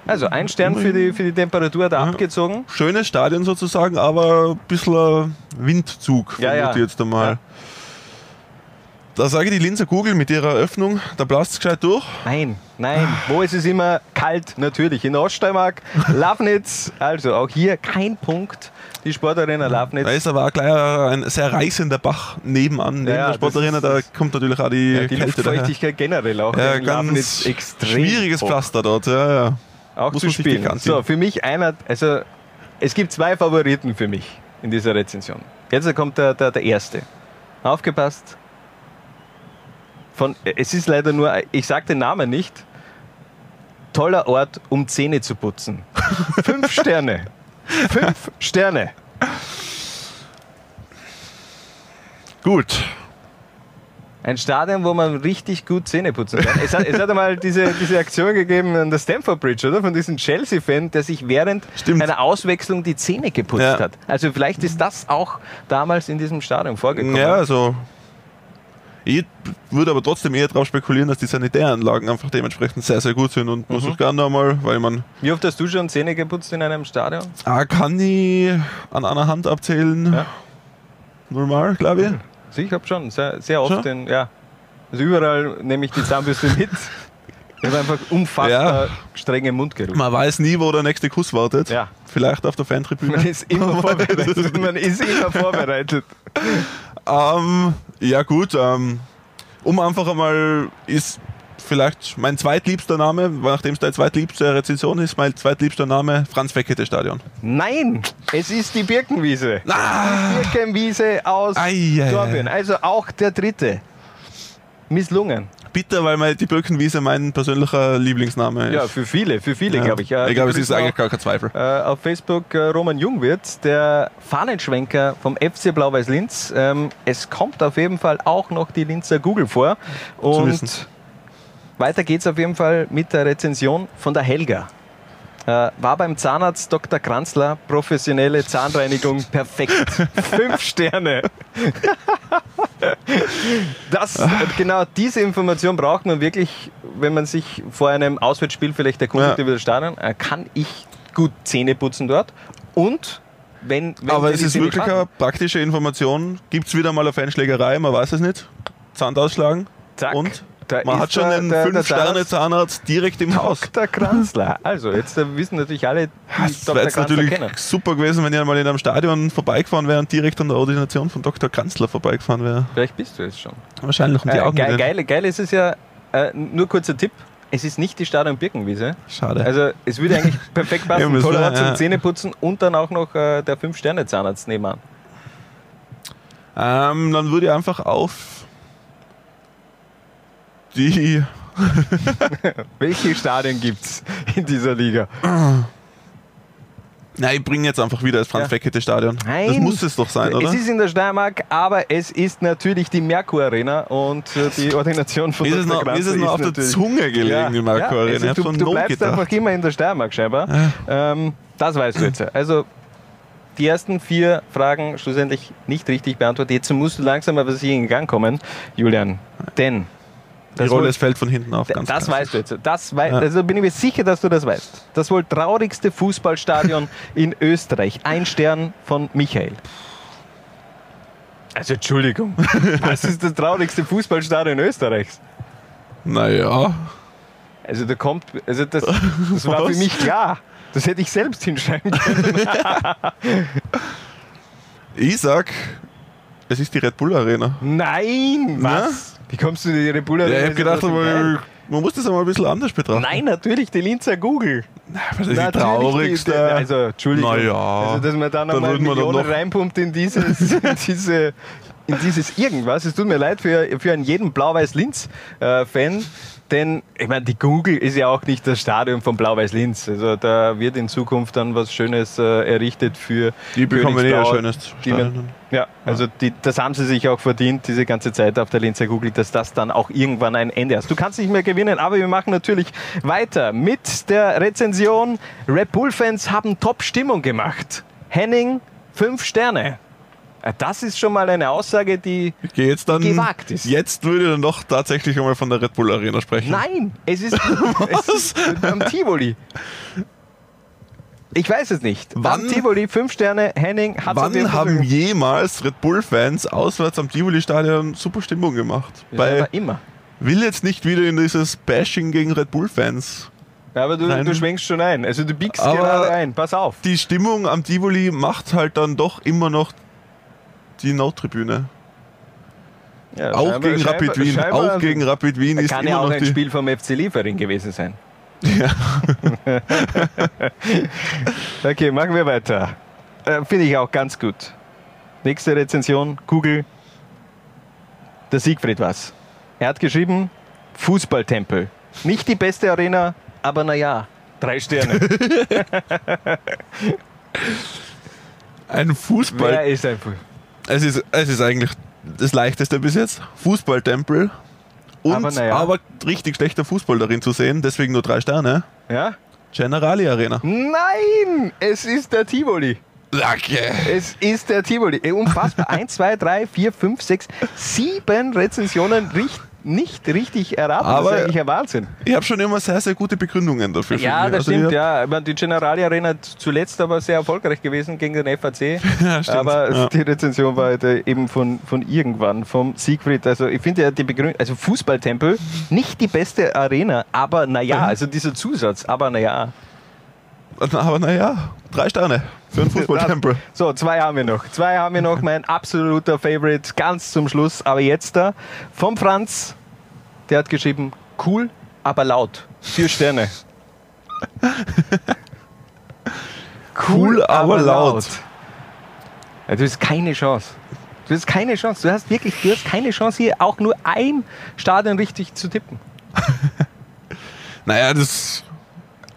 Also ein Stern für die, für die Temperatur da abgezogen. Schönes Stadion sozusagen, aber ein bisschen Windzug, Ja, vermute ja. ich jetzt einmal. Ja. Da sage ich die Linzer Kugel mit ihrer Eröffnung, da blast es gescheit durch. Nein, nein. Wo ist es immer kalt? Natürlich. In Oststeiermark, Lafnitz. Also auch hier kein Punkt. Die Sportarena Lafnitz. Da ist aber auch gleich ein sehr reißender Bach nebenan, neben Ja, der Sportarena, da kommt natürlich auch die Ja, die Kälte daher. Luftfeuchtigkeit generell auch Ja, Lafnitz ganz extrem schwieriges hoch. Pflaster dort. Ja, ja. Auch Muss zu spielen. So, für mich einer, also es gibt zwei Favoriten für mich in dieser Rezension. Jetzt kommt der, der, der erste. Aufgepasst. Von, es ist leider nur, ich sage den Namen nicht. Toller Ort, um Zähne zu putzen. Fünf Sterne. Fünf Sterne. Gut. Ein Stadion, wo man richtig gut Zähne putzen kann. Es hat, es hat einmal diese, diese Aktion gegeben an der Stamford Bridge, oder? Von diesem Chelsea-Fan, der sich während Stimmt. einer Auswechslung die Zähne geputzt Ja. hat. Also vielleicht ist das auch damals in diesem Stadion vorgekommen. Ja, also. Ich würde aber trotzdem eher darauf spekulieren, dass die Sanitäranlagen einfach dementsprechend sehr, sehr gut sind und muss Mhm. ich gerne einmal, weil man Wie oft hast du schon Zähne geputzt in einem Stadion? ah, kann ich an einer Hand abzählen. Ja. Normal, glaube ich. Also ich habe schon, sehr, sehr oft. In, ja. Also überall nehme ich die Zahnbürste mit. Ich habe einfach unfassbar Ja. strenge Mundgeruch. Man weiß nie, wo der nächste Kuss wartet. Ja. Vielleicht auf der Fantribüne. Man ist immer vorbereitet. Man ist immer vorbereitet. Ähm, ja gut, ähm, um einfach einmal ist vielleicht mein zweitliebster Name, nachdem es deine zweitliebste Rezension ist, mein zweitliebster Name Franz Weckete Stadion. Nein, es ist die Birkenwiese. Ah, Birkenwiese aus. Dornbirn. Also auch der dritte. Misslungen. Bitter, weil mein, die Birkenwiese mein persönlicher Lieblingsname ist. Ja, für viele, für viele, Ja. glaube ich. Ja, ich glaube, es ist eigentlich gar kein Zweifel. äh, auf Facebook äh, Roman Jungwirth, der Fahnenschwenker vom FC Blau-Weiß Linz. Ähm, es kommt auf jeden Fall auch noch die Linzer Google vor. Und weiter geht's auf jeden Fall mit der Rezension von der Helga. Äh, war beim Zahnarzt Dr. Kranzler, professionelle Zahnreinigung, perfekt. Fünf Sterne. Das, äh, genau diese Information braucht man wirklich, wenn man sich vor einem Auswärtsspiel vielleicht erkundigt Ja. über das Stadion. Äh, kann ich gut Zähne putzen dort? Und wenn, wenn Aber es ist wirklich eine praktische Information. Gibt es wieder mal eine Fanschlägerei, man weiß es nicht. Zahn ausschlagen Zack. und Da Man hat schon einen Fünf-Sterne-Zahnarzt direkt im Haus. Dr. Kranzler. Also, jetzt äh, wissen natürlich alle, die Das Dr. Kranzler natürlich kennen. super gewesen, wenn ihr mal in einem Stadion vorbeigefahren wäre und direkt an der Ordination von Dr. Kanzler vorbeigefahren wäre. Vielleicht bist du es schon. Wahrscheinlich um die Äh, Augen. geil, geil, geil ist es ja, äh, nur kurzer Tipp, es ist nicht die Stadion Birkenwiese. Schade. Also es würde eigentlich perfekt Ja, passen. müssen Toller zum ja. Zähneputzen und dann auch noch äh, der Fünf-Sterne-Zahnarzt nebenan. Ähm, dann würde ich einfach auf die. Welche Stadien gibt es in dieser Liga? Nein, ich bringe jetzt einfach wieder das Franz-Fekete-Stadion. Das Nein. muss es doch sein, oder? Es ist in der Steiermark, aber es ist natürlich die Merkur Arena und äh, die Ordination von ist es Dr. noch, mir ist es noch auf der Zunge gelegen, die Marco Arena. also du, du bleibst gedacht. einfach immer in der Steiermark scheinbar. Ähm, das weißt du jetzt. Also die ersten vier Fragen schlussendlich nicht richtig beantwortet. Jetzt musst du langsam aber sicher in Gang kommen, Julian. Denn Die das Rolle wohl- es fällt von hinten auf. Ganz das klassisch. weißt du jetzt. Das wei Ja. Also bin ich mir sicher, dass du das weißt. Das wohl traurigste Fußballstadion in Österreich. Ein Stern von Michael. Also Entschuldigung. Was ist das traurigste Fußballstadion Österreichs? Naja. Also da kommt, also das, das war für mich klar. Das hätte ich selbst hinschreiben können. Ich sag, es ist die Red Bull Arena. Nein! Was? Wie kommst du die Red Bull Ja, ich habe gedacht, geil? man muss das einmal ein bisschen anders betrachten. Nein, natürlich, die Linzer Google. das ist die traurigste. Die, also, Entschuldigung. Naja, also, dass man wir doch Millionen noch- reinpumpt in dieses, in diese in dieses irgendwas. Es tut mir leid für, für einen jeden Blau-Weiß-Linz-Fan, denn ich meine, die Google ist ja auch nicht das Stadion von Blau-Weiß-Linz. Also da wird in Zukunft dann was Schönes äh, errichtet für Die bekommen eh ein schönes Die man- Stadion. Ja, also die, das haben sie sich auch verdient, diese ganze Zeit auf der Linzer Google, dass das dann auch irgendwann ein Ende hat. Du kannst nicht mehr gewinnen, aber wir machen natürlich weiter mit der Rezension. Red Bull-Fans haben Top-Stimmung gemacht. Henning, fünf Sterne. Äh, Das ist schon mal eine Aussage, die Ich gehe jetzt dann. Gewagt ist. Jetzt würde ich dann doch tatsächlich einmal von der Red Bull Arena sprechen. Nein, es ist, es ist am Tivoli. Ich weiß es nicht. Wann- am Tivoli, fünf Sterne, Henning hat Wann haben jemals Red Bull-Fans auswärts am Tivoli-Stadion super Stimmung gemacht? Bei, immer. will jetzt nicht wieder in dieses Bashing gegen Red Bull-Fans. Ja, aber du, du schwenkst schon ein. Also du biegst Aber- gerade ein. Pass auf. Die Stimmung am Tivoli macht halt dann doch immer noch die Nordtribüne. Ja, Auch gegen Rapid Wien. Auch gegen Rapid Wien ist Kann immer ja auch noch ein die. Spiel vom FC Liefering gewesen sein. okay, machen wir weiter. Äh, Finde ich auch ganz gut. Nächste Rezension, Google. Der Siegfried was. Er hat geschrieben, Fußballtempel. Nicht die beste Arena, aber naja, drei Sterne. Ein Fußball. Wer ist einfach. Es ist, es ist eigentlich das leichteste bis jetzt. Fußballtempel. Und Aber aber, ja. richtig schlechter Fußball darin zu sehen, deswegen nur drei Sterne. Ja? Generali Arena. Nein, es ist der Tivoli. Danke. Es ist der Tivoli. Äh, Unfassbar. 1, 2, 3, 4, 5, 6, 7 Rezensionen richt, nicht richtig erraten. das Aber- ist eigentlich ein Wahnsinn. Ich habe schon immer sehr, sehr gute Begründungen dafür. Ja, das Also stimmt. Ja, Ich meine, die Generali Arena zuletzt aber sehr erfolgreich gewesen gegen den FAC. Ja, stimmt. aber Ja. die Rezension war halt, äh, eben von, von irgendwann, vom Siegfried. Also ich finde ja die Begründung, also Fußballtempel, nicht die beste Arena, aber naja, also dieser Zusatz, aber naja. Aber naja, drei Sterne für einen Fußballtempel. So, zwei haben wir noch. Zwei haben wir noch. Mein absoluter Favorite ganz zum Schluss. Aber jetzt da vom Franz. Der hat geschrieben, cool, aber laut. Vier Sterne. Cool, aber laut. Ja, du hast keine Chance. Du hast keine Chance. Du hast wirklich, du hast keine Chance hier auch nur ein Stadion richtig zu tippen. Naja, das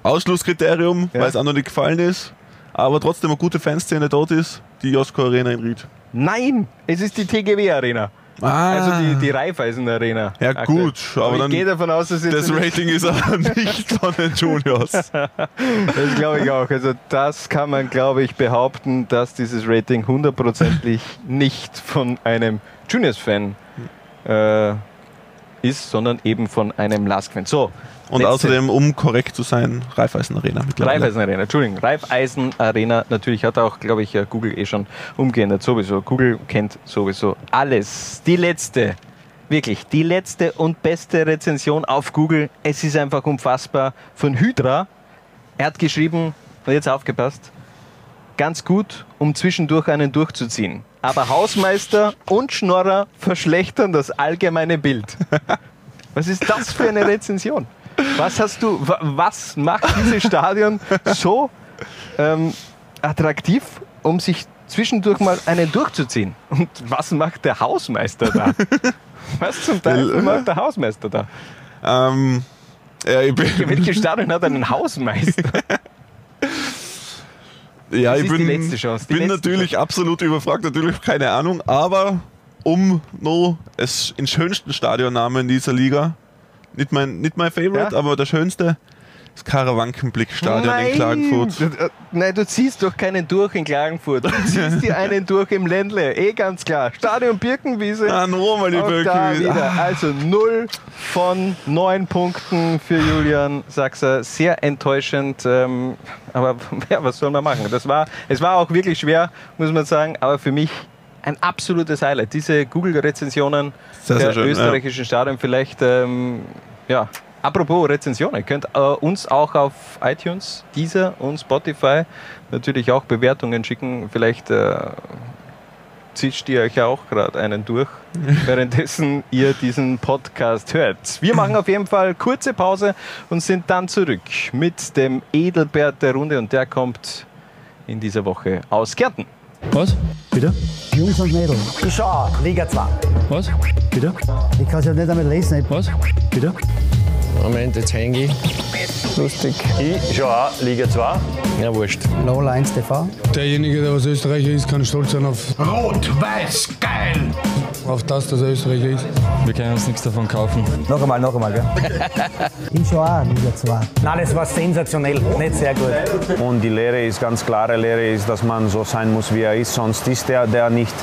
Ausschlusskriterium, Ja. weil es auch noch nicht gefallen ist, aber trotzdem eine gute Fanszene dort ist, die Josko Arena in Ried. Nein, es ist die TGW Arena. Ah. Also die, die Raiffeisen Arena. Ja, Aktuell. gut, aber ich dann- gehe davon aus, dass Das Rating ist aber nicht von den Juniors. Das glaube ich auch. Also das kann man, glaube ich, behaupten, dass dieses Rating hundertprozentig nicht von einem Juniors-Fan äh, ist, sondern eben von einem Lask-Fan. So, Und letzte- außerdem, um korrekt zu sein, Raiffeisen Arena mittlerweile. Raiffeisen Arena, Entschuldigung, Raiffeisen Arena, natürlich hat auch, glaube ich, äh, Google eh schon umgeändert, sowieso. Google kennt sowieso alles. Die letzte wirklich die letzte und beste Rezension auf Google. Es ist einfach unfassbar. Von Hydra. Er hat geschrieben, und jetzt aufgepasst, ganz gut, um zwischendurch einen durchzuziehen. Aber Hausmeister und Schnorrer verschlechtern das allgemeine Bild. Was ist das für eine Rezension? Was hast du, wa- was macht dieses Stadion so ähm, attraktiv, um sich zwischendurch mal einen durchzuziehen? Und was macht der Hausmeister da? Was zum Teufel macht der Hausmeister da? Ähm, ja, ich bin, Welches Stadion hat einen Hausmeister? ja, Das ich bin, Chance, bin letzte natürlich absolut überfragt, natürlich keine Ahnung, aber um noch es in schönsten Stadionnamen dieser Liga, nicht mein, nicht mein Favorite, Ja? aber der schönste, das Karawankenblick-Stadion in Klagenfurt. Äh, nein, du ziehst doch keinen durch in Klagenfurt. Du ziehst dir einen durch im Ländle. Eh ganz klar. Stadion Birkenwiese. Ah, nochmal die Birkenwiese. Also 0 von 9 Punkten für Julian Sachser. Sehr enttäuschend. Ähm, aber ja, was soll man machen? Das war, es war auch wirklich schwer, muss man sagen. Aber für mich ein absolutes Highlight. Diese Google-Rezensionen der schön, ja. österreichischen Stadien. Vielleicht, ähm, ja, apropos Rezensionen, könnt äh, uns auch auf iTunes, Deezer und Spotify natürlich auch Bewertungen schicken. Vielleicht äh, zischt ihr euch ja auch gerade einen durch, währenddessen ihr diesen Podcast hört. Wir machen auf jeden Fall kurze Pause und sind dann zurück mit dem Edelbert der Runde und der kommt in dieser Woche aus Kärnten. Was? Bitte? Jungs und Mädels. Ich schau, Liga 2. Was? Bitte? Ich kann es ja nicht einmal lesen. Was? Bitte? Moment, jetzt hänge ich. Lustig. Ich schaue auch Liga 2. Ja, wurscht. Lola 1 TV. Derjenige, der aus Österreicher ist, kann stolz sein auf, Rot-Weiß, geil! auf das, dass er Österreicher ist. Wir können uns nichts davon kaufen. Noch einmal, noch einmal, gell? Ich schau auch Liga 2. Nein, das war sensationell. Nicht sehr gut. Und die Lehre ist ganz klare Lehre ist, dass man so sein muss, wie er ist, sonst ist der der nicht.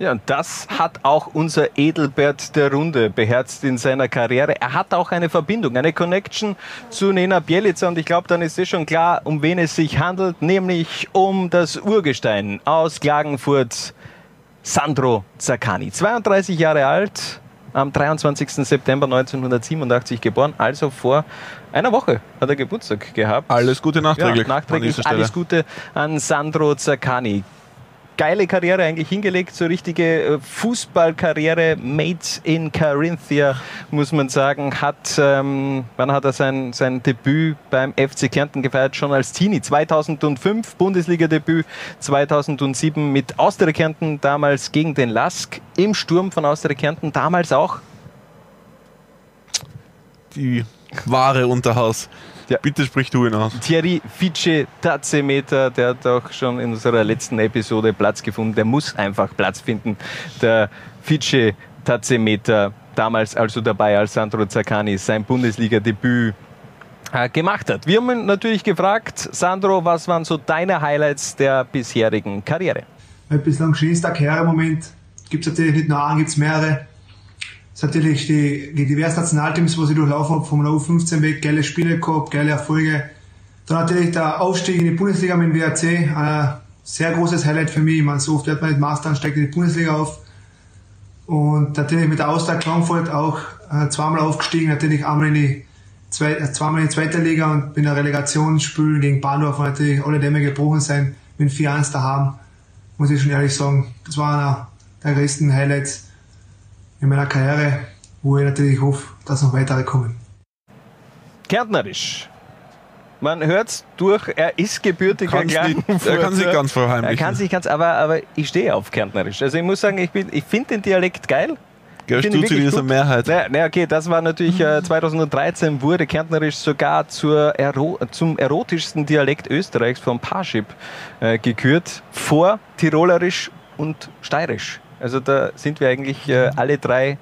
Ja, und das hat auch unser Edelbert der Runde beherzt in seiner Karriere. Er hat auch eine Verbindung, eine Connection zu Nena Bielica und ich glaube, dann ist es schon klar, um wen es sich handelt, nämlich um das Urgestein aus Klagenfurt, Sandro Zaccani. 32 Jahre alt, am 23. September 1987 geboren, also vor einer Woche hat er Geburtstag gehabt. Alles Gute nachträglich. Ja, nachträglich alles Gute an Sandro Zaccani. Geile Karriere eigentlich hingelegt, so richtige äh, Fußballkarriere, made in Carinthia, muss man sagen. Hat, ähm, wann hat er sein, sein Debüt beim FC Kärnten gefeiert? Schon als Teenie. 2005 Bundesliga-Debüt, 2007 mit Austria Kärnten, damals gegen den Lask im Sturm von Austria Kärnten, damals auch Die wahre Unterhaus. Ja. Bitte sprich du ihn aus. Thierry Fice Tazemeter, der hat auch schon in unserer letzten Episode Platz gefunden. Der muss einfach Platz finden. Der Fice Tazemeter, damals also dabei, als Sandro Zaccani sein Bundesliga-Debüt äh, gemacht hat. Wir haben ihn natürlich gefragt, Sandro, was waren so deine Highlights der bisherigen Karriere? Mein bislang schönster Karrieremoment gibt es natürlich nicht nur einen, gibt es mehrere. Es natürlich die, die diversen Nationalteams, wo ich durchlaufen habe, vom U15 weg, geile Spiele gehabt, geile Erfolge. Dann natürlich der Aufstieg in die Bundesliga mit dem WRC, ein sehr großes Highlight für mich. Ich meine, so oft wird man nicht Master steigt in die Bundesliga auf. Und natürlich mit der Austria Klagenfurt auch äh, zweimal aufgestiegen, natürlich einmal in die zwei, äh, zweimal in die zweite Liga und bin in der Relegationsspiel gegen Bahndorf und natürlich alle Dämme gebrochen sein mit 4-1 daheim, muss ich schon ehrlich sagen. Das war einer der größten Highlights in meiner Karriere, wo ich natürlich hoffe, dass noch weitere kommen. Kärntnerisch. Man hört durch, er ist gebürtiger Klagenfurter. er kann sich ganz verheimlichen. Er kann sich ganz, aber, aber ich stehe auf Kärntnerisch. Also ich muss sagen, ich, bin- ich finde den Dialekt geil. Gehörst du ich zu dieser gut. Mehrheit? Naja, naja, okay, das war natürlich äh, 2013 wurde Kärntnerisch sogar zur Ero zum erotischsten Dialekt Österreichs vom Parship äh, gekürt, vor Tirolerisch und Steirisch. Also da sind wir eigentlich äh, alle drei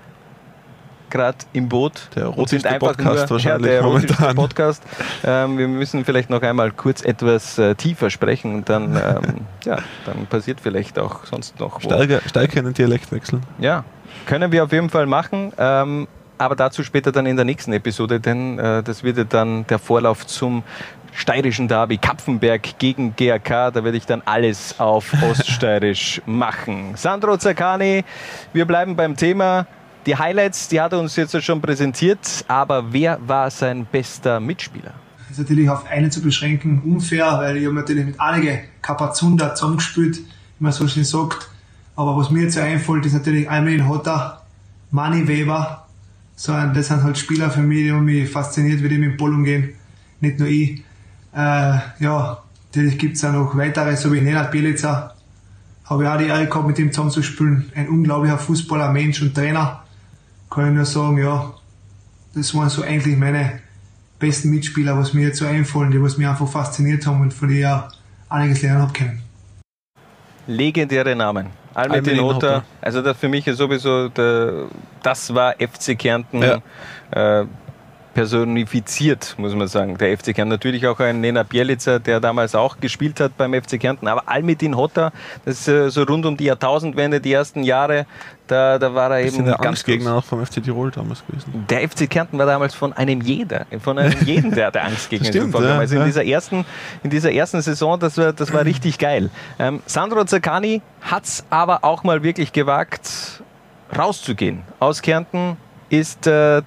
gerade im Boot. Der erotischste Podcast nur, wahrscheinlich ja, der momentan. Podcast. Ähm, wir müssen vielleicht noch einmal kurz etwas äh, tiefer sprechen und dann, ähm, ja, dann passiert vielleicht auch sonst noch wo. Steiger, Steiger einen Dialekt wechseln. Ja, können wir auf jeden Fall machen. Ähm, aber dazu später dann in der nächsten Episode, denn äh, das wird ja dann der Vorlauf zum steirischen Derby Kapfenberg gegen GAK. Da werde ich dann alles auf Oststeirisch machen. Sandro Zaccani, wir bleiben beim Thema. Die Highlights, die hat er uns jetzt schon präsentiert, aber wer war sein bester Mitspieler? Das ist natürlich auf einen zu beschränken unfair, weil ich habe natürlich mit einigen Kapazunder zusammengespielt, wie man so schön sagt. Aber was mir jetzt einfällt, ist natürlich Almin Hotter, Manny Weber. So, das sind halt Spieler für mich, die haben mich fasziniert, wie die mit dem Ball umgehen. Nicht nur ich. Äh, ja, natürlich gibt es auch noch weitere, so wie Nenad Bielica. Habe ich auch die Ehre gehabt, mit ihm zusammenzuspielen. Ein unglaublicher Fußballer, Mensch und Trainer. Kann ich nur sagen, ja, das waren so eigentlich meine besten Mitspieler, was mir jetzt so einfallen, die was mich einfach fasziniert haben und von denen ich auch einiges lernen habe können. Legendäre Namen. Almedin Otter. also das für mich ist sowieso, der, das war FC Kärnten Ja. äh, personifiziert, muss man sagen. Der FC Kärnten natürlich auch ein Nena Bielica, der damals auch gespielt hat beim FC Kärnten, aber Almedin Hotter, das ist äh, so rund um die Jahrtausendwende, die ersten Jahre, da, da war er eben der ganz Angstgegner auch vom FC Tirol damals gewesen. der FC Kärnten war damals von einem jeder, von einem jeden, der der Angstgegner Stimmt, ist. ja, also in dieser ersten, in dieser ersten Saison, das war, das war richtig geil. Ähm, Sandro Zaccani hat es aber auch mal wirklich gewagt, rauszugehen. Aus Kärnten ist äh,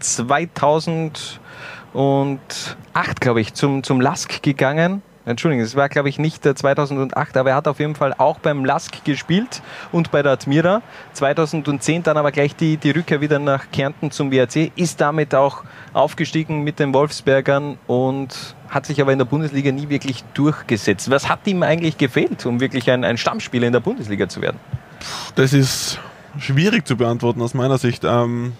2008, glaube ich, zum, zum LASK gegangen. Entschuldigung, es war, glaube ich, nicht äh, 2008, aber er hat auf jeden Fall auch beim LASK gespielt und bei der Admira. 2010 dann aber gleich die, die Rückkehr wieder nach Kärnten zum WRC, ist damit auch aufgestiegen mit den Wolfsbergern und hat sich aber in der Bundesliga nie wirklich durchgesetzt. Was hat ihm eigentlich gefehlt, um wirklich ein, ein Stammspieler in der Bundesliga zu werden? Das ist schwierig zu beantworten aus meiner Sicht. Ähm,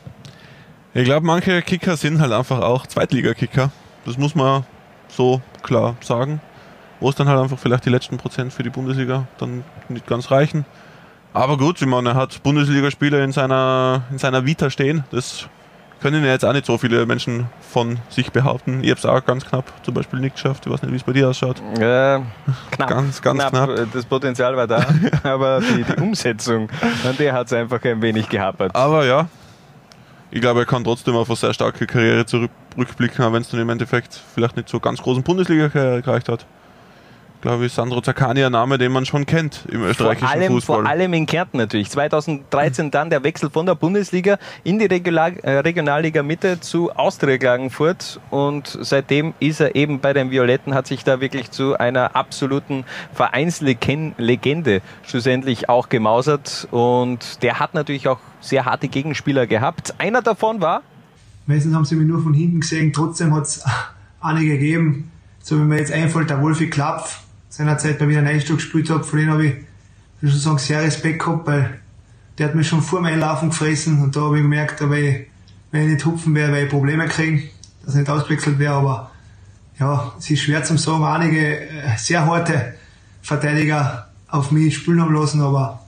ich glaube, manche Kicker sind halt einfach auch Zweitliga-Kicker. Das muss man so klar sagen. Wo es dann halt einfach vielleicht die letzten Prozent für die Bundesliga dann nicht ganz reichen. Aber gut, ich meine, er hat Bundesligaspieler in seiner, in seiner Vita stehen. Das können ja jetzt auch nicht so viele Menschen von sich behaupten. Ich habe es auch ganz knapp zum Beispiel nicht geschafft. Ich weiß nicht, wie es bei dir ausschaut. Äh, knapp. Ganz, ganz knapp. Das Potenzial war da, aber die, die Umsetzung, an der hat es einfach ein wenig gehapert. Aber ja, ich glaube, er kann trotzdem auf eine sehr starke Karriere zurückblicken, auch wenn es dann im Endeffekt vielleicht nicht so ganz großen Bundesliga-Karriere gereicht hat. Glaube ich, Sandro Zaccani ein Name, den man schon kennt im Vor österreichischen allem, Fußball. vor allem in Kärnten natürlich. 2013 dann der Wechsel von der Bundesliga in die Regular, äh, Regionalliga Mitte zu Austria Klagenfurt und seitdem ist er eben bei den Violetten, hat sich da wirklich zu einer absoluten Vereinslegende schlussendlich auch gemausert und der hat natürlich auch sehr harte Gegenspieler gehabt. Einer davon war Meistens haben sie mich nur von hinten gesehen, trotzdem hat es einige gegeben. So wie mir jetzt einfällt, der Wolfi Klapf, seinerzeit bei Wiener Neustadt gespielt hat, von dem habe ich, ich muss sagen, sehr Respekt gehabt, weil der hat mich schon vor meinem Laufen gefressen und da habe ich gemerkt, ich, wenn ich nicht hupfen wäre, werde ich Probleme kriegen, dass ich nicht ausgewechselt wäre, aber ja, es ist schwer zum sagen, einige äh, sehr harte Verteidiger auf mich spielen haben lassen, aber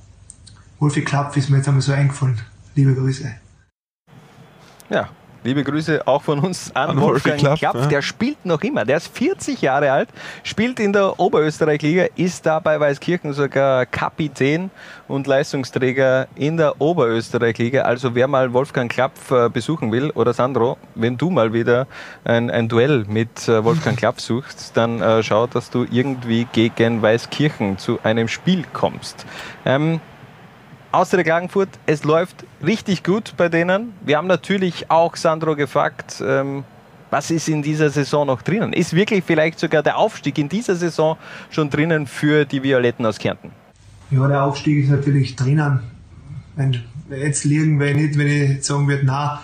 Wolfi Klapf ist mir jetzt einmal so eingefallen. Liebe Grüße. Ja, liebe Grüße auch von uns an, An Wolfgang Klapp, Klapp. ja. Der spielt noch immer. Der ist 40 Jahre alt, spielt in der Oberösterreich-Liga, ist da bei Weißkirchen sogar Kapitän und Leistungsträger in der Oberösterreich-Liga. Also wer mal Wolfgang Klapp äh, besuchen will, oder Sandro, wenn du mal wieder ein, ein Duell mit äh, Wolfgang Klapp suchst, dann äh, schau, dass du irgendwie gegen Weißkirchen zu einem Spiel kommst. Ähm, Austria Klagenfurt, es läuft richtig gut bei denen. Wir haben natürlich auch Sandro gefragt, ähm, was ist in dieser Saison noch drinnen? Ist wirklich vielleicht sogar der Aufstieg in dieser Saison schon drinnen für die Violetten aus Kärnten? Ja, der Aufstieg ist natürlich drinnen. Wenn, jetzt liegen wir nicht, wenn ich sagen würde, na,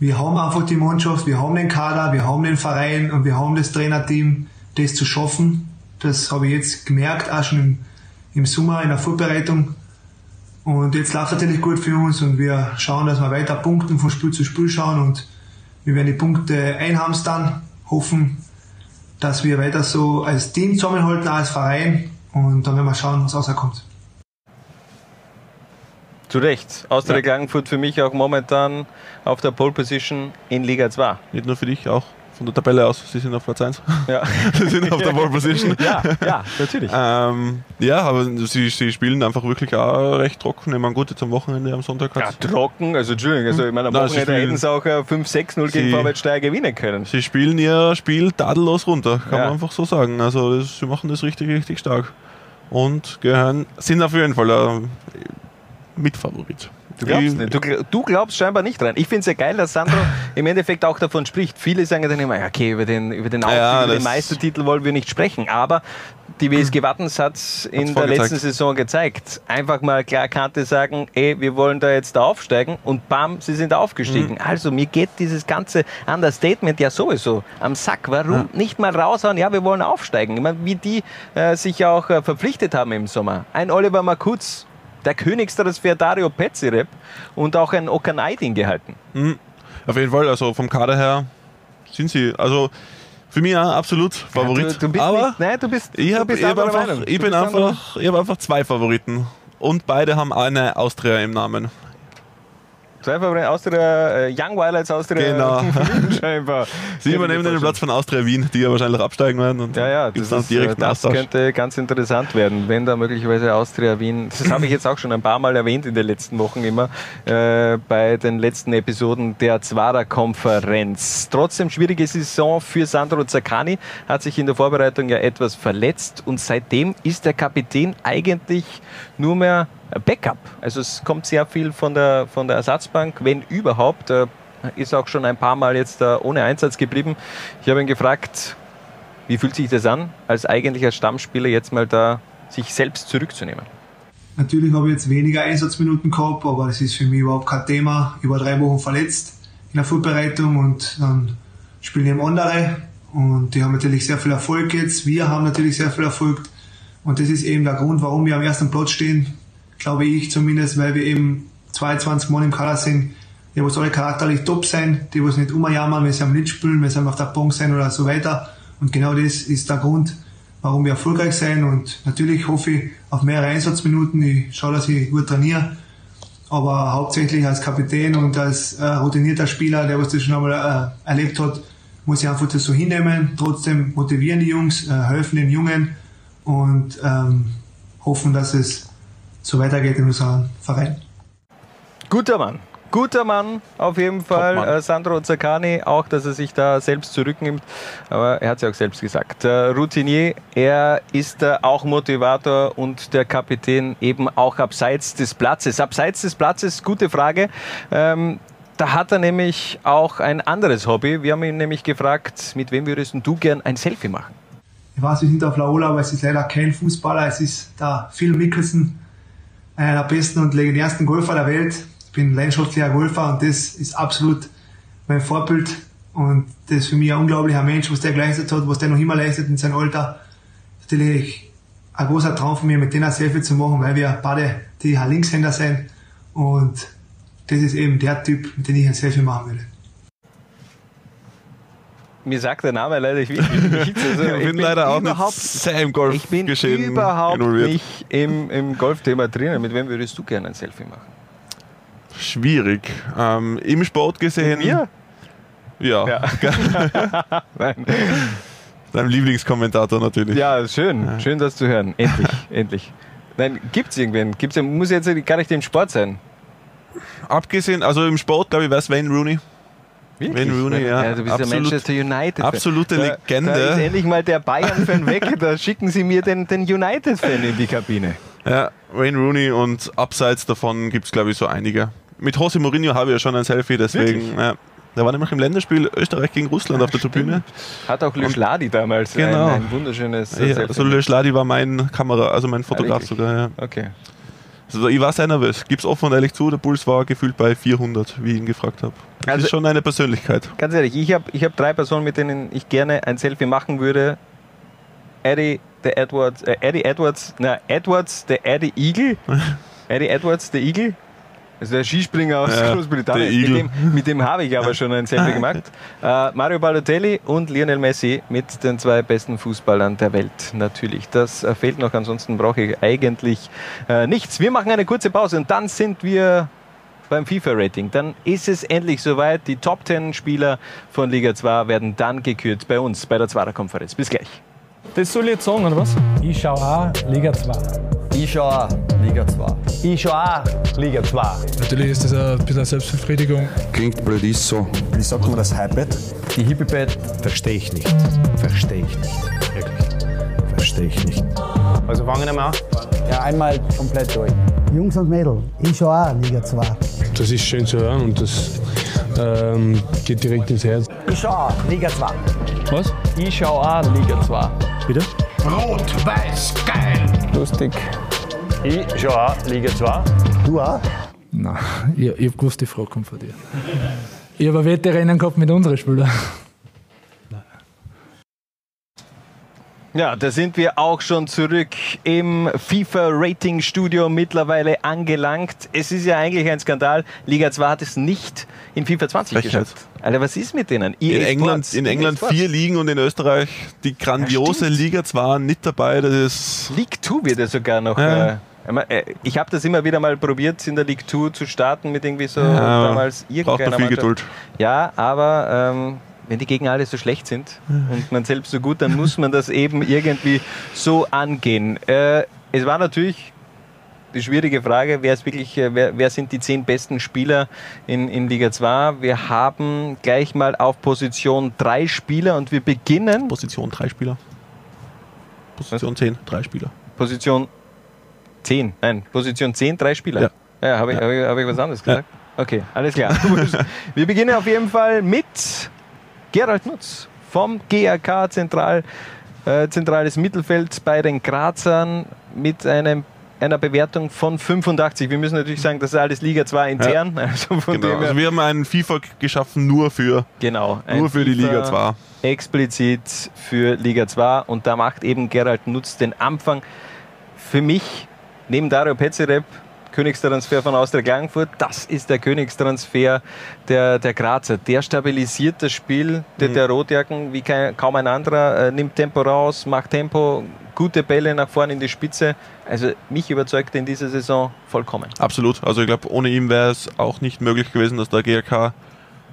wir haben einfach die Mannschaft, wir haben den Kader, wir haben den Verein und wir haben das Trainerteam, das zu schaffen. Das habe ich jetzt gemerkt, auch schon im, im Sommer in der Vorbereitung. Und jetzt läuft natürlich gut für uns und wir schauen, dass wir weiter punkten, von Spiel zu Spiel schauen und wir werden die Punkte einhamstern, hoffen, dass wir weiter so als Team zusammenhalten, auch als Verein und dann werden wir schauen, was rauskommt. Zu Recht. Austria Klagenfurt für mich auch momentan auf der Pole Position in Liga 2. Nicht nur für dich, auch von der Tabelle aus. Sie sind auf Platz 1. Ja. Sie sind auf der Pole Position. Ja, ja, natürlich. Ähm, ja, aber sie, sie spielen einfach wirklich auch recht trocken. Ich meine, gut, jetzt am Wochenende, am Sonntag Ja, trocken, also Entschuldigung, also ich meine, am Nein, Wochenende spielen- hätten sie auch äh, 5-6-0 gegen Sie- Vorwärtssteier gewinnen können. Sie spielen ihr Spiel tadellos runter, kann Ja. man einfach so sagen. Also das, sie machen das richtig, richtig stark. Und gehören, sind auf jeden Fall ein Mitfavorit. Du glaubst Ich- nicht. Du, du glaubst scheinbar nicht dran. Ich finde es ja geil, dass Sandro im Endeffekt auch davon spricht. Viele sagen dann immer, ja, okay, über den, über den, Aufstieg, Ja, über den Meistertitel wollen wir nicht sprechen. Aber die WSG Wattens hat es in der letzten Saison gezeigt. Einfach mal klar Kante sagen, ey, wir wollen da jetzt da aufsteigen und bam, sie sind aufgestiegen. Also mir geht dieses ganze Understatement ja sowieso am Sack. Warum nicht mal raushauen, ja, wir wollen aufsteigen. Ich meine, wie die äh, sich auch äh, verpflichtet haben im Sommer. Ein Oliver Makutz, der Königstransfer Dario Petzirep und auch ein Okan Aydin gehalten. Mhm. Auf jeden Fall, also vom Kader her sind sie, also für mich auch absolut Favorit. du, du bist aber nicht, nein, du bist, ich, hab, ich, hab einfach, ich, bin einfach, ich habe einfach zwei Favoriten. Und beide haben eine Austria im Namen. Zwei Favoriten, Austria, äh, Young Wildlights Austria. Genau. scheinbar. Sie übernehmen den Platz von Austria Wien, die ja wahrscheinlich absteigen werden. Und Ja, ja, das, ist, direkt äh, das könnte ganz interessant werden, wenn da möglicherweise Austria Wien, das habe ich jetzt auch schon ein paar Mal erwähnt in den letzten Wochen immer, äh, bei den letzten Episoden der Zwara-Konferenz. Trotzdem schwierige Saison für Sandro Zaccani, hat sich in der Vorbereitung ja etwas verletzt und seitdem ist der Kapitän eigentlich nur mehr Backup. Also es kommt sehr viel von der, von der Ersatzbank, wenn überhaupt. Äh, ist auch schon ein paar Mal jetzt äh, ohne Einsatz geblieben. Ich habe ihn gefragt, wie fühlt sich das an, als eigentlicher Stammspieler jetzt mal da sich selbst zurückzunehmen? Natürlich habe ich jetzt weniger Einsatzminuten gehabt, aber das ist für mich überhaupt kein Thema. Ich war drei Wochen verletzt in der Vorbereitung und dann spielen eben andere und die haben natürlich sehr viel Erfolg jetzt. Wir haben natürlich sehr viel Erfolg und das ist eben der Grund, warum wir am ersten Platz stehen, glaube ich zumindest, weil wir eben 22 Mann im Kader sind, die was alle charakterlich top sind, die was nicht umjammern, wenn sie am Lit spielen, wenn sie auf der Bank sind oder so weiter. Und genau das ist der Grund, warum wir erfolgreich sind. Und natürlich hoffe ich auf mehrere Einsatzminuten. Ich schaue, dass ich gut trainiere. Aber hauptsächlich als Kapitän und als äh, routinierter Spieler, der was das schon einmal äh, erlebt hat, muss ich einfach das so hinnehmen. Trotzdem motivieren die Jungs, äh, helfen den Jungen und ähm, hoffen, dass es so weitergeht in unserem Verein. Guter Mann. Guter Mann, auf jeden Fall. Äh, Sandro Zaccani, auch, dass er sich da selbst zurücknimmt. Aber er hat es ja auch selbst gesagt. Äh, Routinier, er ist äh, auch Motivator und der Kapitän eben auch abseits des Platzes. Abseits des Platzes, gute Frage. Ähm, da hat er nämlich auch ein anderes Hobby. Wir haben ihn nämlich gefragt, mit wem würdest du gern ein Selfie machen? Ich weiß, wir sind auf Laola, aber es ist leider kein Fußballer. Es ist der Phil Mickelson, einer der besten und legendärsten Golfer der Welt. Ich bin leidenschaftlicher Golfer und das ist absolut mein Vorbild. Und das ist für mich ein unglaublicher Mensch, was der geleistet hat, was der noch immer leistet in seinem Alter. Natürlich ein großer Traum von mir, mit denen ein Selfie zu machen, weil wir beide die Linkshänder sind. Und das ist eben der Typ, mit dem ich ein Selfie machen würde. Mir sagt der Name leider nicht. Also ich bin leider auch nicht überhaupt sehr im Golf Ich bin geschehen überhaupt involviert. nicht im, im Golfthema drinnen. Mit wem würdest du gerne ein Selfie machen? Schwierig. Ähm, Im Sport gesehen. Mit mir? Ja. Nein. Deinem Lieblingskommentator natürlich. Ja, schön. Schön, das zu hören. Endlich, endlich. Nein, gibt es irgendwen? Gibt's, muss jetzt gar nicht im Sport sein. Abgesehen, also im Sport, glaube ich, wäre es Wayne Rooney. Wirklich? Wayne Rooney, ja. du bist ja Absolut- Manchester United. absolute da, Legende. Da ist endlich mal der Bayern-Fan weg. Da schicken sie mir den, den United-Fan in die Kabine. Ja, Wayne Rooney und abseits davon gibt es, glaube ich, so einige. Mit Jose Mourinho habe ich ja schon ein Selfie, deswegen. Ja. Der war nämlich im Länderspiel Österreich gegen Russland auf der Tribüne. Hat auch Luschladi damals Genau. ein, ein wunderschönes Ja, Selfie. also Le Schladi war mein Kamera, also mein Fotograf wirklich? sogar. Ja. Okay. Also ich war sehr nervös, gib's offen und ehrlich zu, der Puls war gefühlt bei 400, wie ich ihn gefragt habe. Das Also- ist schon eine Persönlichkeit. Ganz ehrlich, ich habe ich hab drei Personen, mit denen ich gerne ein Selfie machen würde. Eddie, der Edwards, äh, Eddie Edwards, na, Edwards, der Eddie Eagle. Eddie Edwards, der Eagle. Also der Skispringer aus Ja, Großbritannien. Mit dem, mit dem habe ich aber schon ein Selfie gemacht. Äh, Mario Balotelli und Lionel Messi mit den zwei besten Fußballern der Welt. Natürlich. Das äh, fehlt noch. Ansonsten brauche ich eigentlich äh, nichts. Wir machen eine kurze Pause und dann sind wir beim FIFA-Rating. Dann ist es endlich soweit. Die Top 10 Spieler von Liga 2 werden dann gekürt bei uns bei der Zwarer Konferenz. Bis gleich. Das soll ich jetzt sagen, oder was? Ich schau auch Liga 2. Ich schau auch Liga 2. Ich schau auch Liga 2. Natürlich ist das ein bisschen eine Selbstbefriedigung. Klingt blöd, ist so. Wie sagt man das Hypebett? Die Hippie-Bett. Verstehe ich nicht. Verstehe ich nicht. Wirklich. Verstehe ich nicht. Also fangen wir mal an. Ja, einmal komplett durch. Jungs und Mädels, ich schau auch Liga 2. Das ist schön zu hören und das ähm, geht direkt ins Herz. Ich schau auch Liga 2. Was? Ich schau auch Liga 2. Bitte? Rot, weiß, geil. Lustig. Ich schau auch Liga 2. Du auch? Nein, ich, ich hab gewusst, die Frage kommt von dir. Ich habe Wetterrennen gehabt mit unseren Spielern. Ja, da sind wir auch schon zurück im FIFA-Rating-Studio mittlerweile angelangt. Es ist ja eigentlich ein Skandal. Liga 2 hat es nicht in FIFA 20 Frechheit. geschafft. Alter, was ist mit denen? In EA England, Sports, in EA England vier Ligen und in Österreich die grandiose stimmt. Liga 2 nicht dabei. Das ist League 2 wird ja sogar noch. Ja. Äh, ich äh, ich habe das immer wieder mal probiert, in der League 2 zu starten mit irgendwie so Ja, damals braucht man irgendeiner viel Mannschaft. Geduld. Ja, aber ähm, wenn die Gegner alle so schlecht sind und man selbst so gut, dann muss man das eben irgendwie so angehen. Äh, es war natürlich die schwierige Frage, wer, ist wirklich, äh, wer, wer sind die zehn besten Spieler in, in Liga 2? Wir haben gleich mal auf Position drei Spieler und wir beginnen. Position drei Spieler. Position 10, drei Spieler. Position 10, nein, Position 10, drei Spieler. Ja. Ja, habe ich, hab ich, hab ich was anderes gesagt? Okay, alles klar. Wir beginnen auf jeden Fall mit Gerald Nutz vom GRK Zentral, äh, zentrales Mittelfeld bei den Grazern mit einem einer Bewertung von 85. Wir müssen natürlich sagen, das ist alles Liga 2 intern. Also von Genau. Also wir haben einen FIFA geschaffen nur für, Genau. nur für die Liga 2. Explizit für Liga 2 und da macht eben Gerald Nutz den Anfang. Für mich, neben Dario Petzerep, Königstransfer von Austria Klagenfurt, das ist der Königstransfer der, der Grazer. Der stabilisiert das Spiel der, Mhm. der Rotjacken wie kein, kaum ein anderer, äh, nimmt Tempo raus, macht Tempo, gute Bälle nach vorne in die Spitze. Also mich überzeugt er in dieser Saison vollkommen. Absolut. Also ich glaube, ohne ihn wäre es auch nicht möglich gewesen, dass der GRK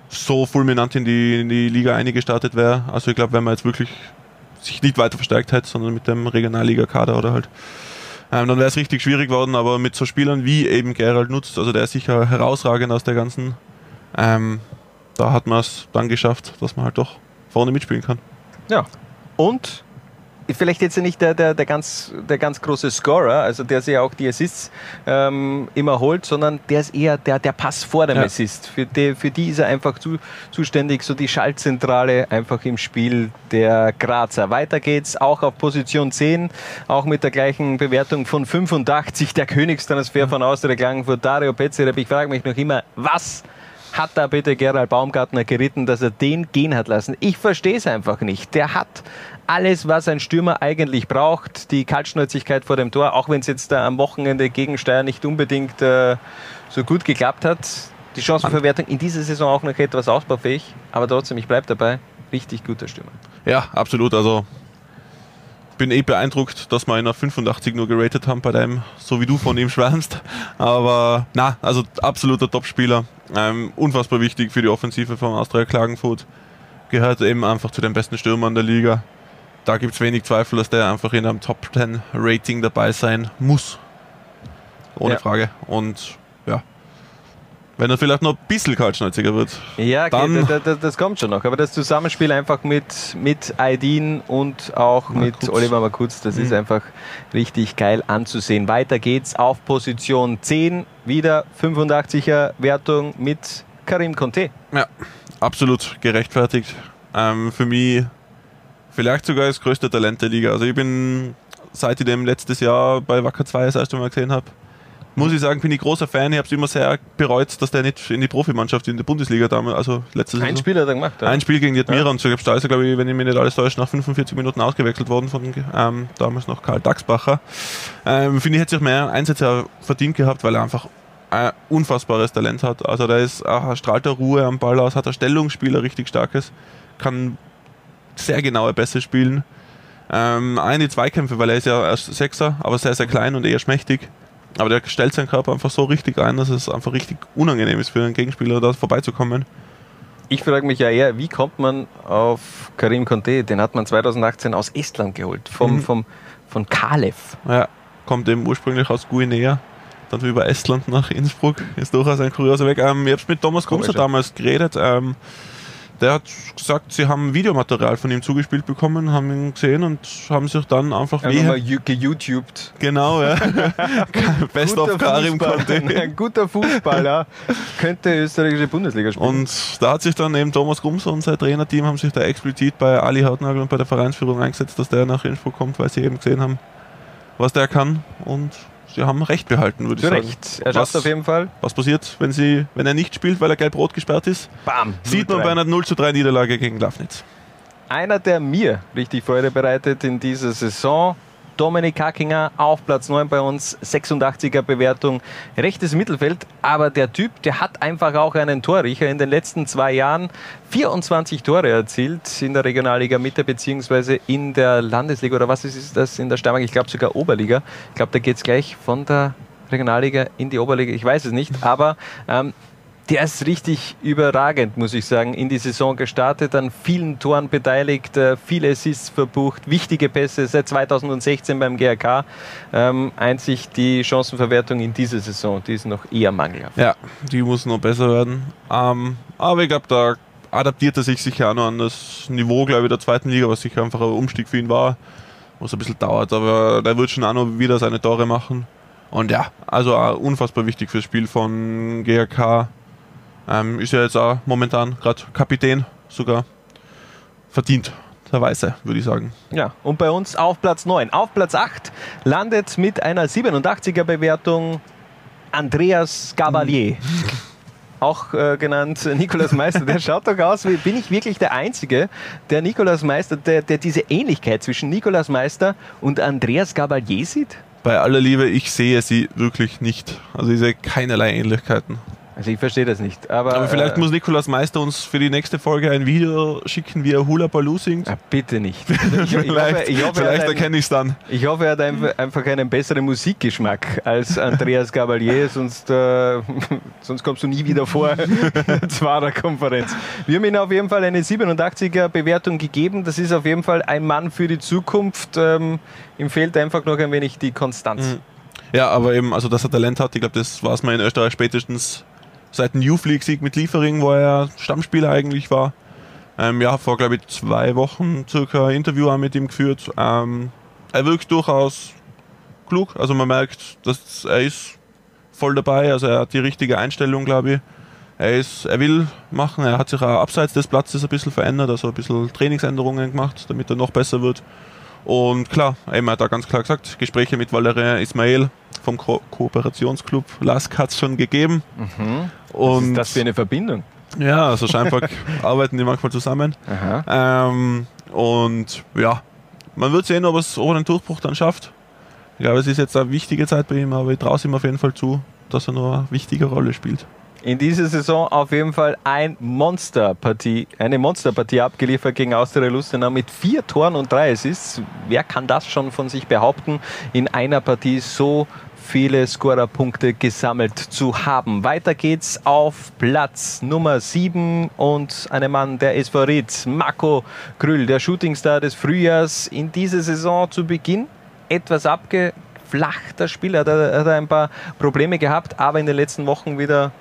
so fulminant in die, in die Liga eingestartet wäre. Also ich glaube, wenn man jetzt wirklich sich nicht weiter verstärkt hätte, sondern mit dem Regionalliga-Kader oder halt, ähm, dann wäre es richtig schwierig geworden. Aber mit so Spielern wie eben Gerald Nutzt, also der ist sicher herausragend aus der ganzen, ähm, da hat man es dann geschafft, dass man halt doch vorne mitspielen kann. Ja. Und vielleicht jetzt nicht der, der, der, ganz, der ganz große Scorer, also der sich auch die Assists ähm, immer holt, sondern der ist eher der, der Pass vor dem Ja. Assist. Für die, für die ist er einfach zu, zuständig, so die Schaltzentrale einfach im Spiel der Grazer. Weiter geht's auch auf Position 10, auch mit der gleichen Bewertung von 85, der Königstransfer von Austria Klagenfurt, Dario Petzerep. Ich frage mich noch immer, was hat da bitte Gerald Baumgartner geritten, dass er den gehen hat lassen? Ich verstehe es einfach nicht. Der hat alles, was ein Stürmer eigentlich braucht. Die Kaltschnäuzigkeit vor dem Tor, auch wenn es jetzt da am Wochenende gegen Steyr nicht unbedingt äh, so gut geklappt hat. Die Chancenverwertung in dieser Saison auch noch etwas ausbaufähig, aber trotzdem, ich bleibe dabei, richtig guter Stürmer. Ja, absolut. Also bin eh beeindruckt, dass wir ihn auf 85 nur geratet haben bei dem, so wie du von ihm schwärmst. Aber na, also absoluter Topspieler. Ähm, unfassbar wichtig für die Offensive von Austria Klagenfurt. Gehört eben einfach zu den besten Stürmern der Liga. Da gibt es wenig Zweifel, dass der einfach in einem Top 10 Rating dabei sein muss. Ohne Ja. Frage. Und ja, wenn er vielleicht noch ein bisschen kaltschnäuziger wird. Ja, okay, Dann- da- da- das kommt schon noch. Aber das Zusammenspiel einfach mit, mit Aydin und auch mit Makuz. Oliver Makuz, das ist Mhm. einfach richtig geil anzusehen. Weiter geht's auf Position 10, wieder 85er Wertung mit Karim Conte. Ja, absolut gerechtfertigt. Ähm, für mich vielleicht sogar das größte Talent der Liga. Also ich bin, seit ich den letztes Jahr bei Wacker 2 das erste Mal gesehen habe, muss ich sagen, bin ich großer Fan. Ich habe es immer sehr bereut, dass der nicht in die Profimannschaft in der Bundesliga damals, also letzte Ein. Spiel hat er gemacht. Ja. Ein Spiel gegen die Admira und so er, glaube ich, wenn ich mich nicht alles täusche, nach 45 Minuten ausgewechselt worden von ähm, damals noch Karl Dachsbacher. Ähm, Finde ich, hätte sich mehr Einsätze verdient gehabt, weil er einfach ein unfassbares Talent hat. Also da ist, er strahlt er Ruhe am Ball aus, hat ein Stellungsspiel, ein richtig starkes, kann sehr genaue Pässe spielen. Ähm, eine Zweikämpfe, weil er ist ja erst Sechser, aber sehr, sehr klein und eher schmächtig. aber der stellt seinen Körper einfach so richtig ein, dass es einfach richtig unangenehm ist für einen Gegenspieler, da vorbeizukommen. Ich frage mich ja eher, wie kommt man auf Karim Conte? Den hat man 2018 aus Estland geholt, vom, Mhm. vom, von Kalev. Ja, kommt eben ursprünglich aus Guinea, dann über Estland nach Innsbruck. Ist durchaus ein kurioser Weg. Ähm, ich habe mit Thomas ja. damals geredet. Ähm, der hat gesagt, sie haben Videomaterial von ihm zugespielt bekommen, haben ihn gesehen und haben sich dann einfach mal wie. geYouTubed. Genau, ja. Best of Guter Karim Fußball. Conte. Ein guter Fußballer könnte österreichische Bundesliga spielen. Und da hat sich dann eben Thomas Gumser und sein Trainerteam haben sich da explizit bei Ali Hautnagel und bei der Vereinsführung eingesetzt, dass der nach Innsbruck kommt, weil sie eben gesehen haben, was der kann. Und sie haben Recht behalten, würde ich sagen. Recht. Er schafft auf jeden Fall. Was passiert, wenn, sie, wenn er nicht spielt, weil er gelb-rot gesperrt ist? Bam. Sieht man 0-3. bei einer 0 zu 3 Niederlage gegen Lafnitz. Einer, der mir richtig Freude bereitet in dieser Saison, Dominik Hackinger auf Platz 9 bei uns, 86er Bewertung, rechtes Mittelfeld, aber der Typ, der hat einfach auch einen Torriecher. In den letzten zwei Jahren 24 Tore erzielt in der Regionalliga Mitte beziehungsweise in der Landesliga. Oder was ist das in der Steiermark, ich glaube sogar Oberliga. Ich glaube, da geht es gleich von der Regionalliga in die Oberliga, ich weiß es nicht, aber ähm, der ist richtig überragend, muss ich sagen, in die Saison gestartet, an vielen Toren beteiligt, äh, viele Assists verbucht, wichtige Pässe seit 2016 beim GRK. Ähm, einzig die Chancenverwertung in dieser Saison, die ist noch eher mangelhaft. Ja, die muss noch besser werden. Ähm, aber ich glaube, da adaptiert er sich sicher auch noch an das Niveau, glaube ich, der zweiten Liga, was sicher einfach ein Umstieg für ihn war, was ein bisschen dauert. Aber der wird schon auch noch wieder seine Tore machen. Und ja, also unfassbar wichtig fürs Spiel von GRK. Ähm, ist ja jetzt auch momentan gerade Kapitän sogar verdient. Der Weiße, würde ich sagen. Ja, und bei uns auf Platz 9. Auf Platz 8 landet mit einer 87er Bewertung Andreas Gabalier. Auch äh, genannt Nikolaus Meister. Der schaut doch aus, wie bin ich wirklich der Einzige, der Nikolaus Meister, der, der diese Ähnlichkeit zwischen Nikolaus Meister und Andreas Gabalier sieht? Bei aller Liebe, ich sehe sie wirklich nicht. Also ich sehe keinerlei Ähnlichkeiten. Also ich verstehe das nicht. Aber, Aber vielleicht äh, muss Nikolaus Meister uns für die nächste Folge ein Video schicken, wie er Hula Baloo singt. Ah, bitte nicht. vielleicht ich hoffe, ich hoffe, er vielleicht erkenne ich es dann. Ich hoffe, er hat einf- einfach einen besseren Musikgeschmack als Andreas Gabalier, sonst, äh, sonst kommst du nie wieder vor in der Zwarer-Konferenz. Wir haben ihm auf jeden Fall eine 87er Bewertung gegeben. Das ist auf jeden Fall ein Mann für die Zukunft. Ähm, ihm fehlt einfach noch ein wenig die Konstanz. Mhm. Ja, aber eben, also dass er Talent hat, ich glaube, das war es mal in Österreich spätestens seit dem Youth League-Sieg mit Liefering, wo er Stammspieler eigentlich war. Ähm, ja, vor, glaube ich, zwei Wochen circa ein Interview mit ihm geführt. Ähm, er wirkt durchaus klug, also man merkt, dass er ist voll dabei, also er hat die richtige Einstellung, glaube ich. Er, ist, er will machen, er hat sich auch abseits des Platzes ein bisschen verändert, also ein bisschen Trainingsänderungen gemacht, damit er noch besser wird. Und klar, er hat da ganz klar gesagt, Gespräche mit Valerian Ismail vom Ko Kooperationsclub LASK hat es schon gegeben. Mhm. Was Und ist das für eine Verbindung? ja, also scheinbar arbeiten die manchmal zusammen. Ähm, und ja, man wird sehen, ob es den Durchbruch dann schafft. Ich glaube, es ist jetzt eine wichtige Zeit bei ihm, aber ich traue es ihm auf jeden Fall zu, dass er noch eine wichtige Rolle spielt. In dieser Saison auf jeden Fall ein Monsterpartie, eine Monsterpartie abgeliefert gegen Austria Lustenau mit vier Toren und drei Assists. Wer kann das schon von sich behaupten, in einer Partie so viele Scorerpunkte gesammelt zu haben? Weiter geht's auf Platz Nummer 7 und ein Mann der SV Ried, Marco Krüll, der Shootingstar des Frühjahrs in dieser Saison zu Beginn etwas abgeflachter Spieler, hat er, hat er ein paar Probleme gehabt, aber in den letzten Wochen wieder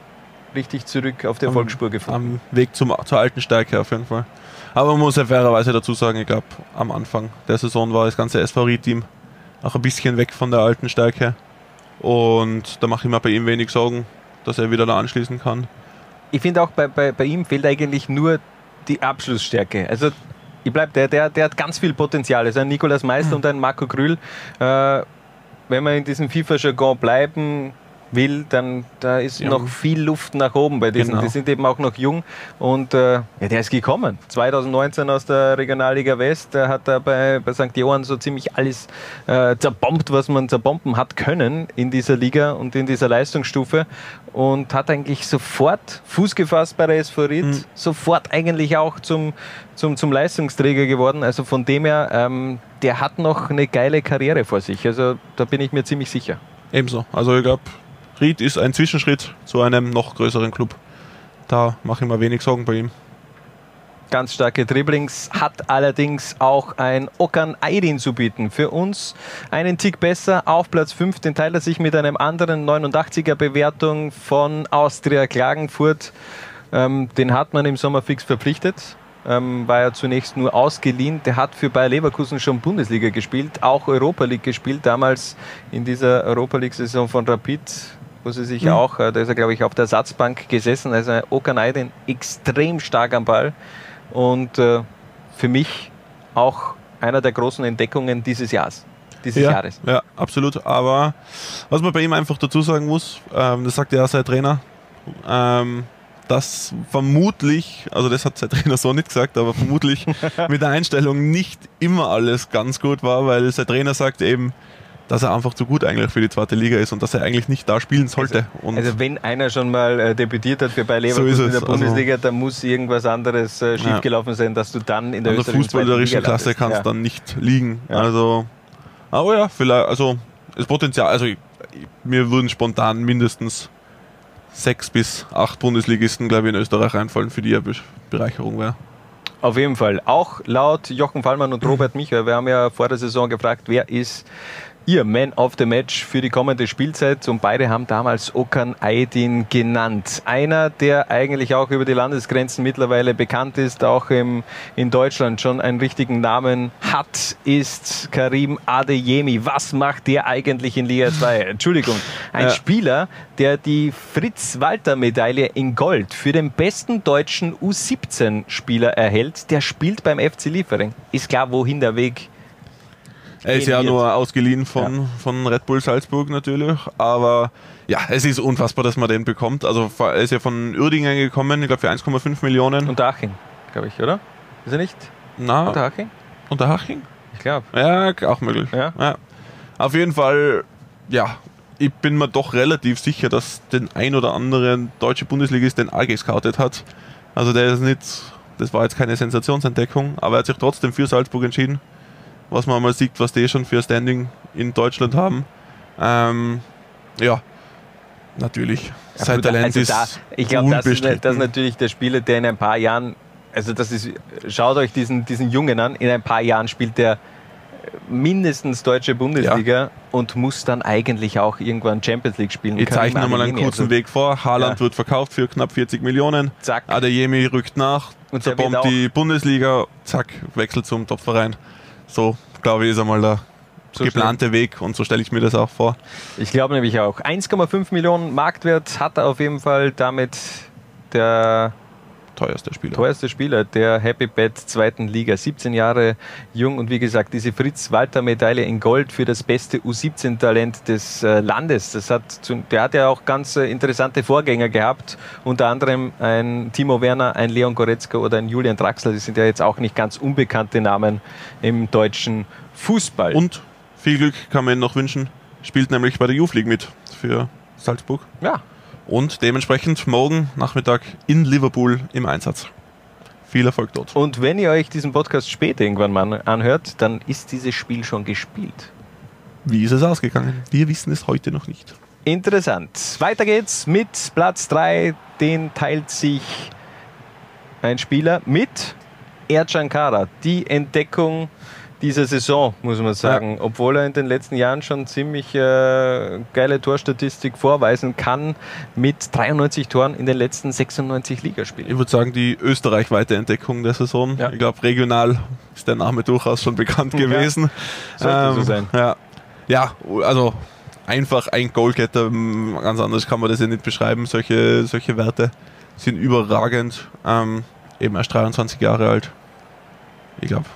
richtig zurück auf der Erfolgsspur gefunden. Am Weg zum, zur alten Stärke auf jeden Fall. Aber man muss ja fairerweise dazu sagen, ich glaube, am Anfang der Saison war das ganze SV-Team auch ein bisschen weg von der alten Stärke. Und da mache ich mir bei ihm wenig Sorgen, dass er wieder da anschließen kann. Ich finde auch bei, bei, bei ihm fehlt eigentlich nur die Abschlussstärke. Also ich bleib, der, der, der hat ganz viel Potenzial. Also ein Nikolaus Meister und ein Marco Grüll. Äh, wenn wir in diesem FIFA-Jargon bleiben will, dann da ist Jung. noch viel Luft nach oben bei diesen. Genau. Die sind eben auch noch jung und äh, ja, der ist gekommen. 2019 aus der Regionalliga West, der hat da bei, bei St. Johann so ziemlich alles äh, zerbombt, was man zerbomben hat können in dieser Liga und in dieser Leistungsstufe und hat eigentlich sofort Fuß gefasst bei der SV Ried, Mhm. sofort eigentlich auch zum, zum, zum Leistungsträger geworden. Also von dem her, ähm, der hat noch eine geile Karriere vor sich. Also da bin ich mir ziemlich sicher. Ebenso. Also ich glaube, Ried ist ein Zwischenschritt zu einem noch größeren Club. Da mache ich mir wenig Sorgen bei ihm. Ganz starke Dribblings, hat allerdings auch ein Okan Aydin zu bieten. Für uns einen Tick besser. Auf Platz 5, den teilt er sich mit einem anderen 89er Bewertung von Austria Klagenfurt. Ähm, den hat man im Sommer fix verpflichtet. Ähm, war ja zunächst nur ausgeliehen. Der hat für Bayer Leverkusen schon Bundesliga gespielt, auch Europa League gespielt, damals in dieser Europa League-Saison von Rapid, wo sie sich Mhm. auch, äh, da ist er glaube ich auf der Ersatzbank gesessen, also Okan Aydin extrem stark am Ball und äh, für mich auch einer der großen Entdeckungen dieses Jahres. Dieses ja, Jahres. Ja, absolut. Aber was man bei ihm einfach dazu sagen muss, ähm, das sagt ja auch sein Trainer, ähm, dass vermutlich, also das hat sein Trainer so nicht gesagt, aber vermutlich mit der Einstellung nicht immer alles ganz gut war, weil sein Trainer sagt eben, dass er einfach zu gut eigentlich für die zweite Liga ist und dass er eigentlich nicht da spielen sollte. und Also wenn einer schon mal äh, debütiert hat für Bayer So Leverkusen ist in der. Also- Bundesliga, dann muss irgendwas anderes äh, Ja. schiefgelaufen sein, dass du dann in der an der fußballerischen Klasse landest. kann es Ja. dann nicht liegen. Ja. Also, aber ja, vielleicht, also das Potenzial, also ich, mir würden spontan mindestens sechs bis acht Bundesligisten, glaube ich, in Österreich einfallen, für die eine Be Bereicherung wäre. Auf jeden Fall. Auch laut Jochen Fallmann und Robert Michael. Wir haben ja vor der Saison gefragt, wer ist Ihr Man of the Match für die kommende Spielzeit und beide haben damals Okan Aydin genannt. Einer, der eigentlich auch über die Landesgrenzen mittlerweile bekannt ist, auch im, in Deutschland schon einen richtigen Namen hat, ist Karim Adeyemi. Was macht der eigentlich in Liga 2? Entschuldigung, ein Ja. Spieler, der die Fritz-Walter-Medaille in Gold für den besten deutschen U17-Spieler erhält, der spielt beim FC Liefering. Ist klar, wohin der Weg Er ist ja nur ausgeliehen von, von Red Bull Salzburg natürlich, aber ja, es ist unfassbar, dass man den bekommt. Also er ist ja von Uerdingen gekommen, ich glaube für 1,5 Millionen. Unter Aching, glaube ich, oder? Ist er nicht? Na, Unter Aching? Unter Haching? Ich glaube. Ja, auch möglich. Ja. Auf jeden Fall, ja, ich bin mir doch relativ sicher, dass den ein oder anderen deutsche Bundesligist den AG gescoutet hat. Also der ist nicht, das war jetzt keine Sensationsentdeckung, aber er hat sich trotzdem für Salzburg entschieden. Was man mal sieht, was die schon für Standing in Deutschland haben. Ähm, ja, natürlich. Sein Absolut. Talent also ist da, ich glaube, das ist, das ist natürlich der Spieler, der in ein paar Jahren, also das ist, schaut euch diesen, diesen Jungen an, in ein paar Jahren spielt der mindestens deutsche Bundesliga und muss dann eigentlich auch irgendwann Champions League spielen. Ich zeichne mal einen kurzen also- Weg vor. Haaland Ja. wird verkauft für knapp 40 Millionen. Zack. Adeyemi rückt nach. Und der zerbombt die Bundesliga. Zack, wechselt zum Topverein. So, glaube ich, ist einmal der So geplante Weg und so stelle ich mir das auch vor. Ich glaube nämlich auch. 1,5 Millionen Marktwert hat er auf jeden Fall damit der teuerste Spieler. Teuerste Spieler der Happy Bad zweiten Liga. 17 Jahre jung und wie gesagt, diese Fritz-Walter-Medaille in Gold für das beste U17-Talent des äh, Landes. Das hat der hat ja auch ganz äh, interessante Vorgänger gehabt. Unter anderem ein Timo Werner, ein Leon Goretzka oder ein Julian Draxler. Das sind ja jetzt auch nicht ganz unbekannte Namen im deutschen Fußball. Und viel Glück kann man ihm noch wünschen. Spielt nämlich bei der Youth League mit für Salzburg. Ja. Und dementsprechend morgen Nachmittag in Liverpool im Einsatz. Viel Erfolg dort. Und wenn ihr euch diesen Podcast später irgendwann mal anhört, dann ist dieses Spiel schon gespielt. Wie ist es ausgegangen? Wir wissen es heute noch nicht. Interessant. Weiter geht's mit Platz 3. Den teilt sich ein Spieler mit Ercan Kara. Die Entdeckung dieser Saison, muss man sagen. Obwohl er in den letzten Jahren schon ziemlich äh, geile Torstatistik vorweisen kann, mit 93 Toren in den letzten 96 Ligaspielen. Ich würde sagen, die österreichweite Entdeckung der Saison. Ich glaube, regional ist der Name durchaus schon bekannt Ja. gewesen. Ähm, Sollte so sein. Ja. ja, also einfach ein Goalgetter, ganz anders kann man das ja nicht beschreiben. Solche, solche Werte sind überragend. Ähm, eben erst 23 Jahre alt. Ich glaube,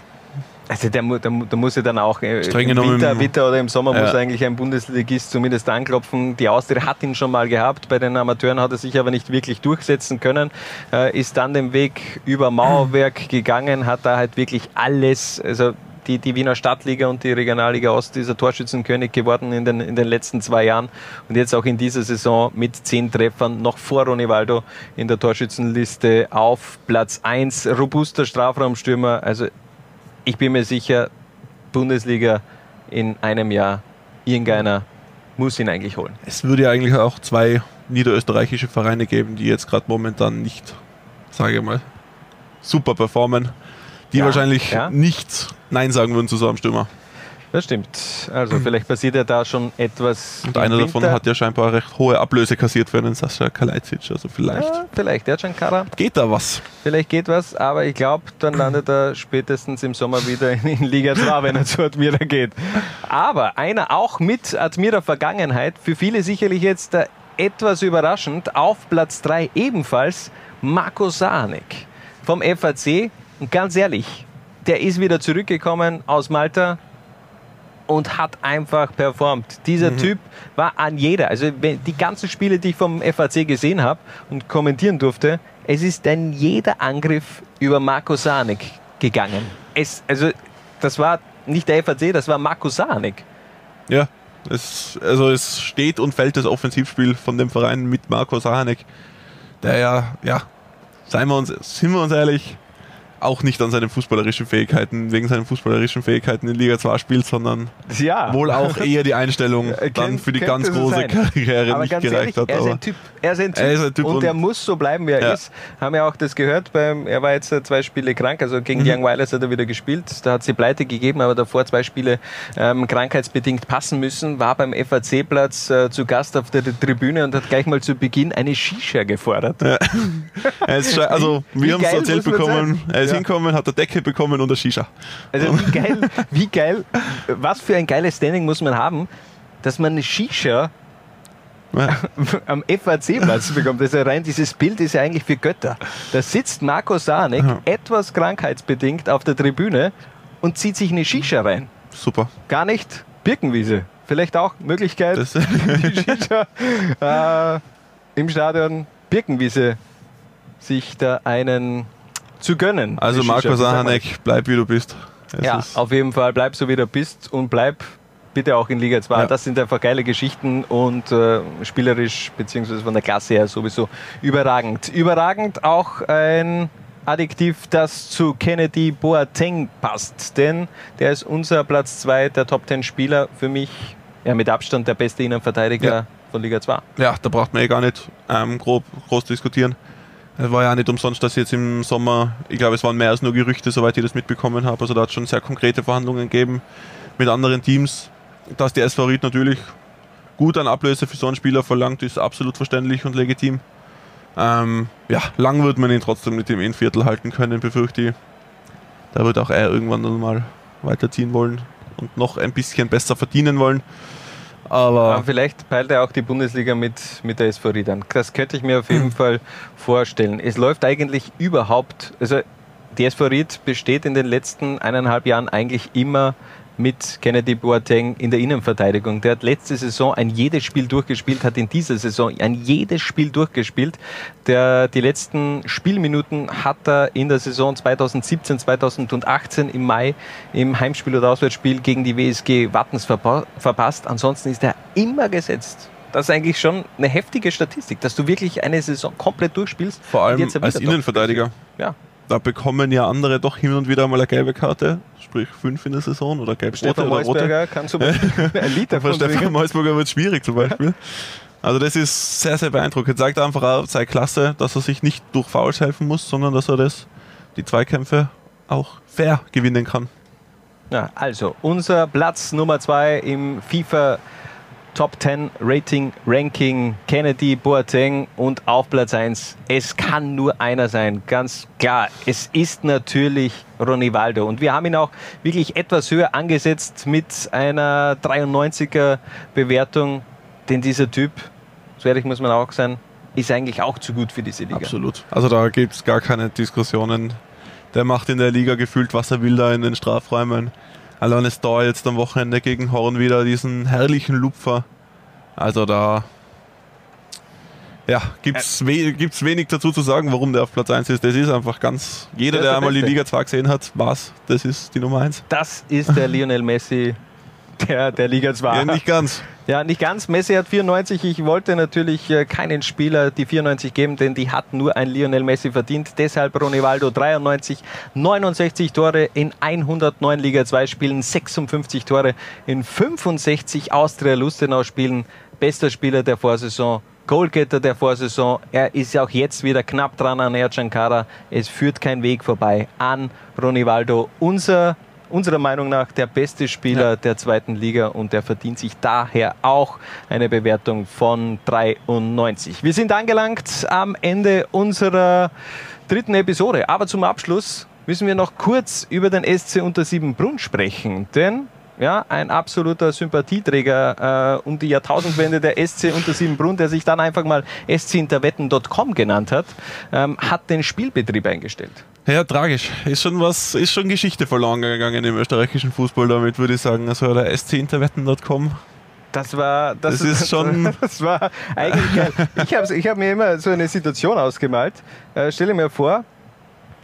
Also der, der, der muss ja dann auch äh, Streng im Winter, im- Winter oder im Sommer Ja. muss eigentlich ein Bundesligist zumindest anklopfen. Die Austria hat ihn schon mal gehabt, bei den Amateuren hat er sich aber nicht wirklich durchsetzen können, äh, ist dann den Weg über Mauerwerk gegangen, hat da halt wirklich alles, also die, die Wiener Stadtliga und die Regionalliga Ost dieser Torschützenkönig geworden in den, in den letzten zwei Jahren und jetzt auch in dieser Saison mit zehn Treffern noch vor Ronivaldo in der Torschützenliste auf Platz 1. Robuster Strafraumstürmer, also ich bin mir sicher, Bundesliga in einem Jahr irgendeiner muss ihn eigentlich holen. Es würde ja eigentlich auch zwei niederösterreichische Vereine geben, die jetzt gerade momentan nicht, sage ich mal, super performen, die Ja, wahrscheinlich ja. nicht Nein sagen würden zu so einem Stürmer. Das stimmt. Also vielleicht passiert ja da schon etwas. Und einer davon Winter. hat ja scheinbar recht hohe Ablöse kassiert für einen Sascha Kalajdzic. Also vielleicht Ja, vielleicht, der Kader. geht da was. Vielleicht geht was, aber ich glaube, dann landet er spätestens im Sommer wieder in, in Liga 2, wenn er zu Admira geht. Aber einer auch mit Admira-Vergangenheit, für viele sicherlich jetzt etwas überraschend, auf Platz 3 ebenfalls Marco Sahanek vom FAC. Und ganz ehrlich, der ist wieder zurückgekommen aus Malta und hat einfach performt. Dieser Mhm. Typ war an jeder, also die ganzen Spiele, die ich vom FAC gesehen habe und kommentieren durfte, es ist ein jeder Angriff über Marco Sanek gegangen. Es, also das war nicht der FAC, das war Marco Sanek. Ja, es, also es steht und fällt das Offensivspiel von dem Verein mit Marco Sahanek, der ja, ja, seien wir uns, sind wir uns ehrlich, auch nicht an seinen fußballerischen Fähigkeiten, wegen seinen fußballerischen Fähigkeiten in Liga 2 spielt, sondern Ja. wohl auch eher die Einstellung Äh, dann für die ganz große sein. Karriere Aber nicht ganz gereicht ehrlich, hat. er ist ein Typ. Er ist ein Typ. Er ist ein Typ und, und- er muss so bleiben, wie er Ja. ist. Haben ja auch das gehört. Beim, er war jetzt zwei Spiele krank. Also gegen Mhm. die Young Wilders hat er wieder gespielt. Da hat sie Pleite gegeben, aber davor zwei Spiele ähm, krankheitsbedingt passen müssen. War beim FAC-Platz äh, zu Gast auf der Tribüne und hat gleich mal zu Beginn eine Shisha gefordert. Ja. Er also, wir haben es erzählt bekommen, er ist Ja. hingekommen, hat eine Decke bekommen und eine Shisha. Also wie geil, wie geil, was für ein geiles Standing muss man haben, dass man eine Shisha am FAC-Platz bekommt. Also rein dieses Bild ist ja eigentlich für Götter. Da sitzt Marco Sanek etwas krankheitsbedingt auf der Tribüne und zieht sich eine Shisha rein. Super. Gar nicht Birkenwiese. Vielleicht auch Möglichkeit, die Shisha äh, im Stadion Birkenwiese sich da einen zu gönnen. Also man Sahanek, bleib wie du bist. Es ja, auf jeden Fall bleib so wie du bist und bleib bitte auch in Liga 2. Ja. Das sind einfach geile Geschichten und äh, spielerisch beziehungsweise von der Klasse her sowieso überragend. Überragend auch ein Adjektiv, das zu Kennedy Boateng passt, denn der ist unser Platz 2 der Top 10 Spieler für mich ja, mit Abstand der beste Innenverteidiger Ja. von Liga 2. Ja, da braucht man eh gar nicht ähm, grob, groß diskutieren. Es war ja auch nicht umsonst, dass jetzt im Sommer, ich glaube, es waren mehr als nur Gerüchte, soweit ich das mitbekommen habe. Also da hat es schon sehr konkrete Verhandlungen gegeben mit anderen Teams. Dass die SV Ried natürlich gut an Ablöse für so einen Spieler verlangt, ist absolut verständlich und legitim. Ähm, ja, lang wird man ihn trotzdem nicht im Innenviertel halten können, befürchte ich. Da wird auch er irgendwann dann mal weiterziehen wollen und noch ein bisschen besser verdienen wollen. Aber Aber vielleicht peilt er auch die Bundesliga mit, mit der SV Ried an. Das könnte ich mir auf jeden Fall vorstellen. Es läuft eigentlich überhaupt, also die SV Ried besteht in den letzten eineinhalb Jahren eigentlich immer mit Kennedy Boateng in der Innenverteidigung. Der hat letzte Saison ein jedes Spiel durchgespielt, hat in dieser Saison ein jedes Spiel durchgespielt. Der, die letzten Spielminuten hat er in der Saison 2017, 2018 im Mai im Heimspiel oder Auswärtsspiel gegen die WSG Wattens verpa verpasst. Ansonsten ist er immer gesetzt. Das ist eigentlich schon eine heftige Statistik, dass du wirklich eine Saison komplett durchspielst. Vor allem als Innenverteidiger. Ja. Da bekommen ja andere doch hin und wieder mal eine gelbe Karte, sprich fünf in der Saison oder gelb Stefan oder rote. Kann zum Beispiel ein Lied davon Von Stefan. Meusberger wird schwierig zum Beispiel. Also das ist sehr, sehr beeindruckend. Zeigt einfach auch seine Klasse, dass er sich nicht durch Fouls helfen muss, sondern dass er das, die Zweikämpfe auch fair gewinnen kann. Ja, also unser Platz Nummer zwei im FIFA Top 10 Rating Ranking Kennedy Boateng und auf Platz 1. Es kann nur einer sein, ganz klar. Es ist natürlich Ronny Waldo und wir haben ihn auch wirklich etwas höher angesetzt mit einer 93er Bewertung, denn dieser Typ, so ehrlich muss man auch sein, ist eigentlich auch zu gut für diese Liga. Absolut. Also da gibt es gar keine Diskussionen. Der macht in der Liga gefühlt, was er will da in den Strafräumen. Allein ist da jetzt am Wochenende gegen Horn wieder diesen herrlichen Lupfer. Also da ja, gibt es we gibt's wenig dazu zu sagen, warum der auf Platz 1 ist. Das ist einfach ganz. Jeder, Der der einmal die. Liga 2 gesehen hat, weiß, das ist die Nummer 1. Das ist der Lionel Messi der, der Liga 2. Ja, nicht ganz. Ja, nicht ganz. Messi hat 94. Ich wollte natürlich äh, keinen Spieler die 94 geben, denn die hat nur ein Lionel Messi verdient. Deshalb Ronivaldo 93, 69 Tore in 109 Liga 2 Spielen, 56 Tore in 65 Austria Lustenau Spielen. Bester Spieler der Vorsaison. Goalgetter der Vorsaison. Er ist auch jetzt wieder knapp dran an Ercan Kara. Es führt kein Weg vorbei an Ronivaldo. Unser unserer Meinung nach der beste Spieler ja. der zweiten Liga und der verdient sich daher auch eine Bewertung von 93. Wir sind angelangt am Ende unserer dritten Episode, aber zum Abschluss müssen wir noch kurz über den SC unter Siebenbrunn sprechen, denn ja, ein absoluter Sympathieträger äh, um die Jahrtausendwende der SC unter Siebenbrunn, der sich dann einfach mal scinterwetten.com genannt hat, ähm, hat den Spielbetrieb eingestellt. Ja, tragisch. Ist schon was, ist schon Geschichte verloren gegangen im österreichischen Fußball damit, würde ich sagen. Also der scinterwetten.com das war, das, das ist schon. Das war eigentlich geil. Ich habe ich hab mir immer so eine Situation ausgemalt. Äh, stelle mir vor,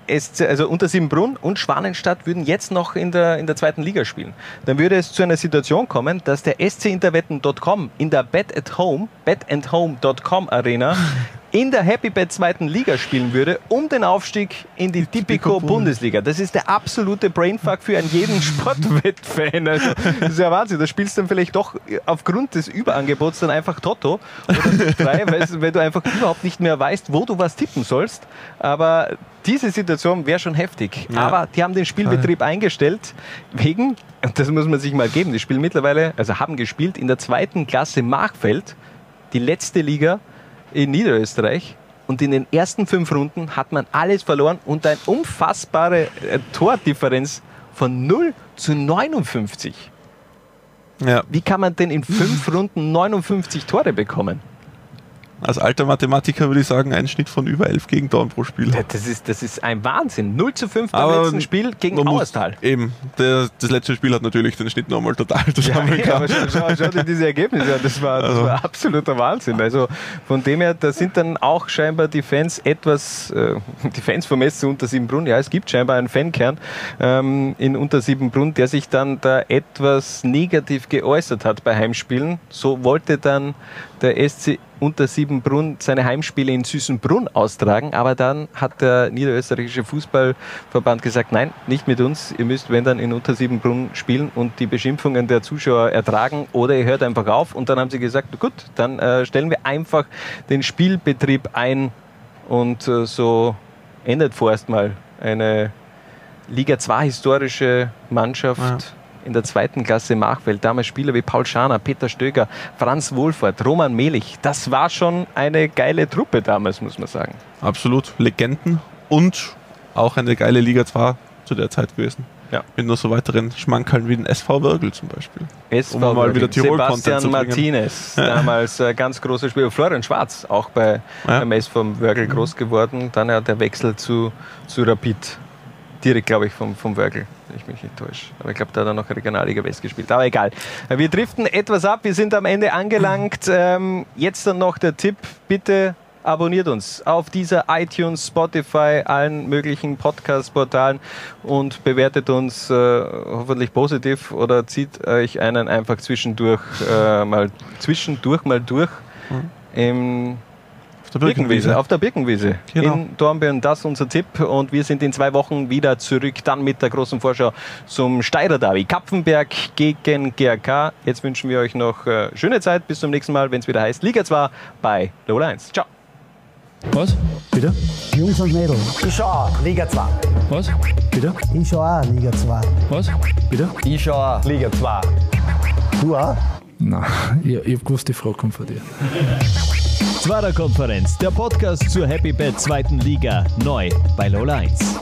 SC, also unter Siebenbrunn und Schwanenstadt würden jetzt noch in der, in der zweiten Liga spielen. Dann würde es zu einer Situation kommen, dass der scinterwetten.com in der Bet at Home, betandhome.com Arena in der Happy Bet zweiten Liga spielen würde, um den Aufstieg in die, die Tipico Bundesliga. Das ist der absolute Brainfuck für einen jeden Sportwettfan. Also, das ist ja Wahnsinn. Da spielst du dann vielleicht doch aufgrund des Überangebots dann einfach Toto oder drei, weil du einfach überhaupt nicht mehr weißt, wo du was tippen sollst. Aber diese Situation wäre schon heftig. Ja. Aber die haben den Spielbetrieb eingestellt wegen, und das muss man sich mal geben, die spielen mittlerweile, also haben gespielt in der zweiten Klasse Machfeld, die letzte Liga in Niederösterreich. Und in den ersten fünf Runden hat man alles verloren und eine unfassbare äh, Tordifferenz von 0 zu 59. Ja. Wie kann man denn in fünf Runden 59 Tore bekommen? Als alter Mathematiker würde ich sagen, ein Schnitt von über 11 Gegentoren pro Spiel. Das ist, das ist ein Wahnsinn. 0 zu 5 beim aber letzten Spiel gegen Auerstal. Eben, der, das letzte Spiel hat natürlich den Schnitt nochmal total zusammengekommen. Ja, aber schau, schau, dir diese Ergebnisse an, das war, das also. war absoluter Wahnsinn. Also von dem her, da sind dann auch scheinbar die Fans etwas, äh, die Fans vom SC Untersiebenbrunn, ja, es gibt scheinbar einen Fankern ähm, in Untersiebenbrunn, der sich dann da etwas negativ geäußert hat bei Heimspielen. So wollte dann der SC unter Siebenbrunn seine Heimspiele in Süßenbrunn austragen, aber dann hat der niederösterreichische Fußballverband gesagt, nein, nicht mit uns, ihr müsst wenn dann in Unter Siebenbrunn spielen und die Beschimpfungen der Zuschauer ertragen oder ihr hört einfach auf und dann haben sie gesagt, gut, dann äh, stellen wir einfach den Spielbetrieb ein und äh, so endet vorerst mal eine Liga 2 historische Mannschaft. Ja in der zweiten Klasse Machfeld. Damals Spieler wie Paul Schaner, Peter Stöger, Franz Wohlfahrt, Roman Melich. Das war schon eine geile Truppe damals, muss man sagen. Absolut. Legenden und auch eine geile Liga 2 zu der Zeit gewesen. Ja. Mit nur so weiteren Schmankerln wie den SV Wörgl zum Beispiel. SV um mal wieder Tirol Sebastian Martinez, damals äh, ganz großer Spieler. Florian Schwarz, auch bei, ja. beim SV Wörgl groß geworden. Dann ja der Wechsel zu, zu Rapid direkt, glaube ich, vom, vom Wörgl, wenn ich mich nicht täusche. Aber ich glaube, da hat er noch Regionalliga West gespielt. Aber egal. Wir driften etwas ab. Wir sind am Ende angelangt. Ähm, jetzt dann noch der Tipp. Bitte abonniert uns auf dieser iTunes, Spotify, allen möglichen Podcast-Portalen und bewertet uns äh, hoffentlich positiv oder zieht euch einen einfach zwischendurch äh, mal zwischendurch mal durch. Mhm. Im auf der Birkenwiese. Auf der Birkenwiese genau. in Dornbirn. Das ist unser Tipp. Und wir sind in zwei Wochen wieder zurück, dann mit der großen Vorschau zum Steirer Derby. Kapfenberg gegen GRK. Jetzt wünschen wir euch noch äh, schöne Zeit. Bis zum nächsten Mal, wenn es wieder heißt Liga 2 bei Low 1. Ciao. Was? Bitte? Jungs und Mädels. Ich schau auch Liga 2. Was? Bitte? Ich schau auch Liga 2. Was? Bitte? Ich schau auch Liga 2. Du auch? Nein, ich, ich hab gewusst, die Frage kommt von dir. Zwarer Konferenz, der Podcast zur Happy Bad zweiten Liga, neu bei Lola 1.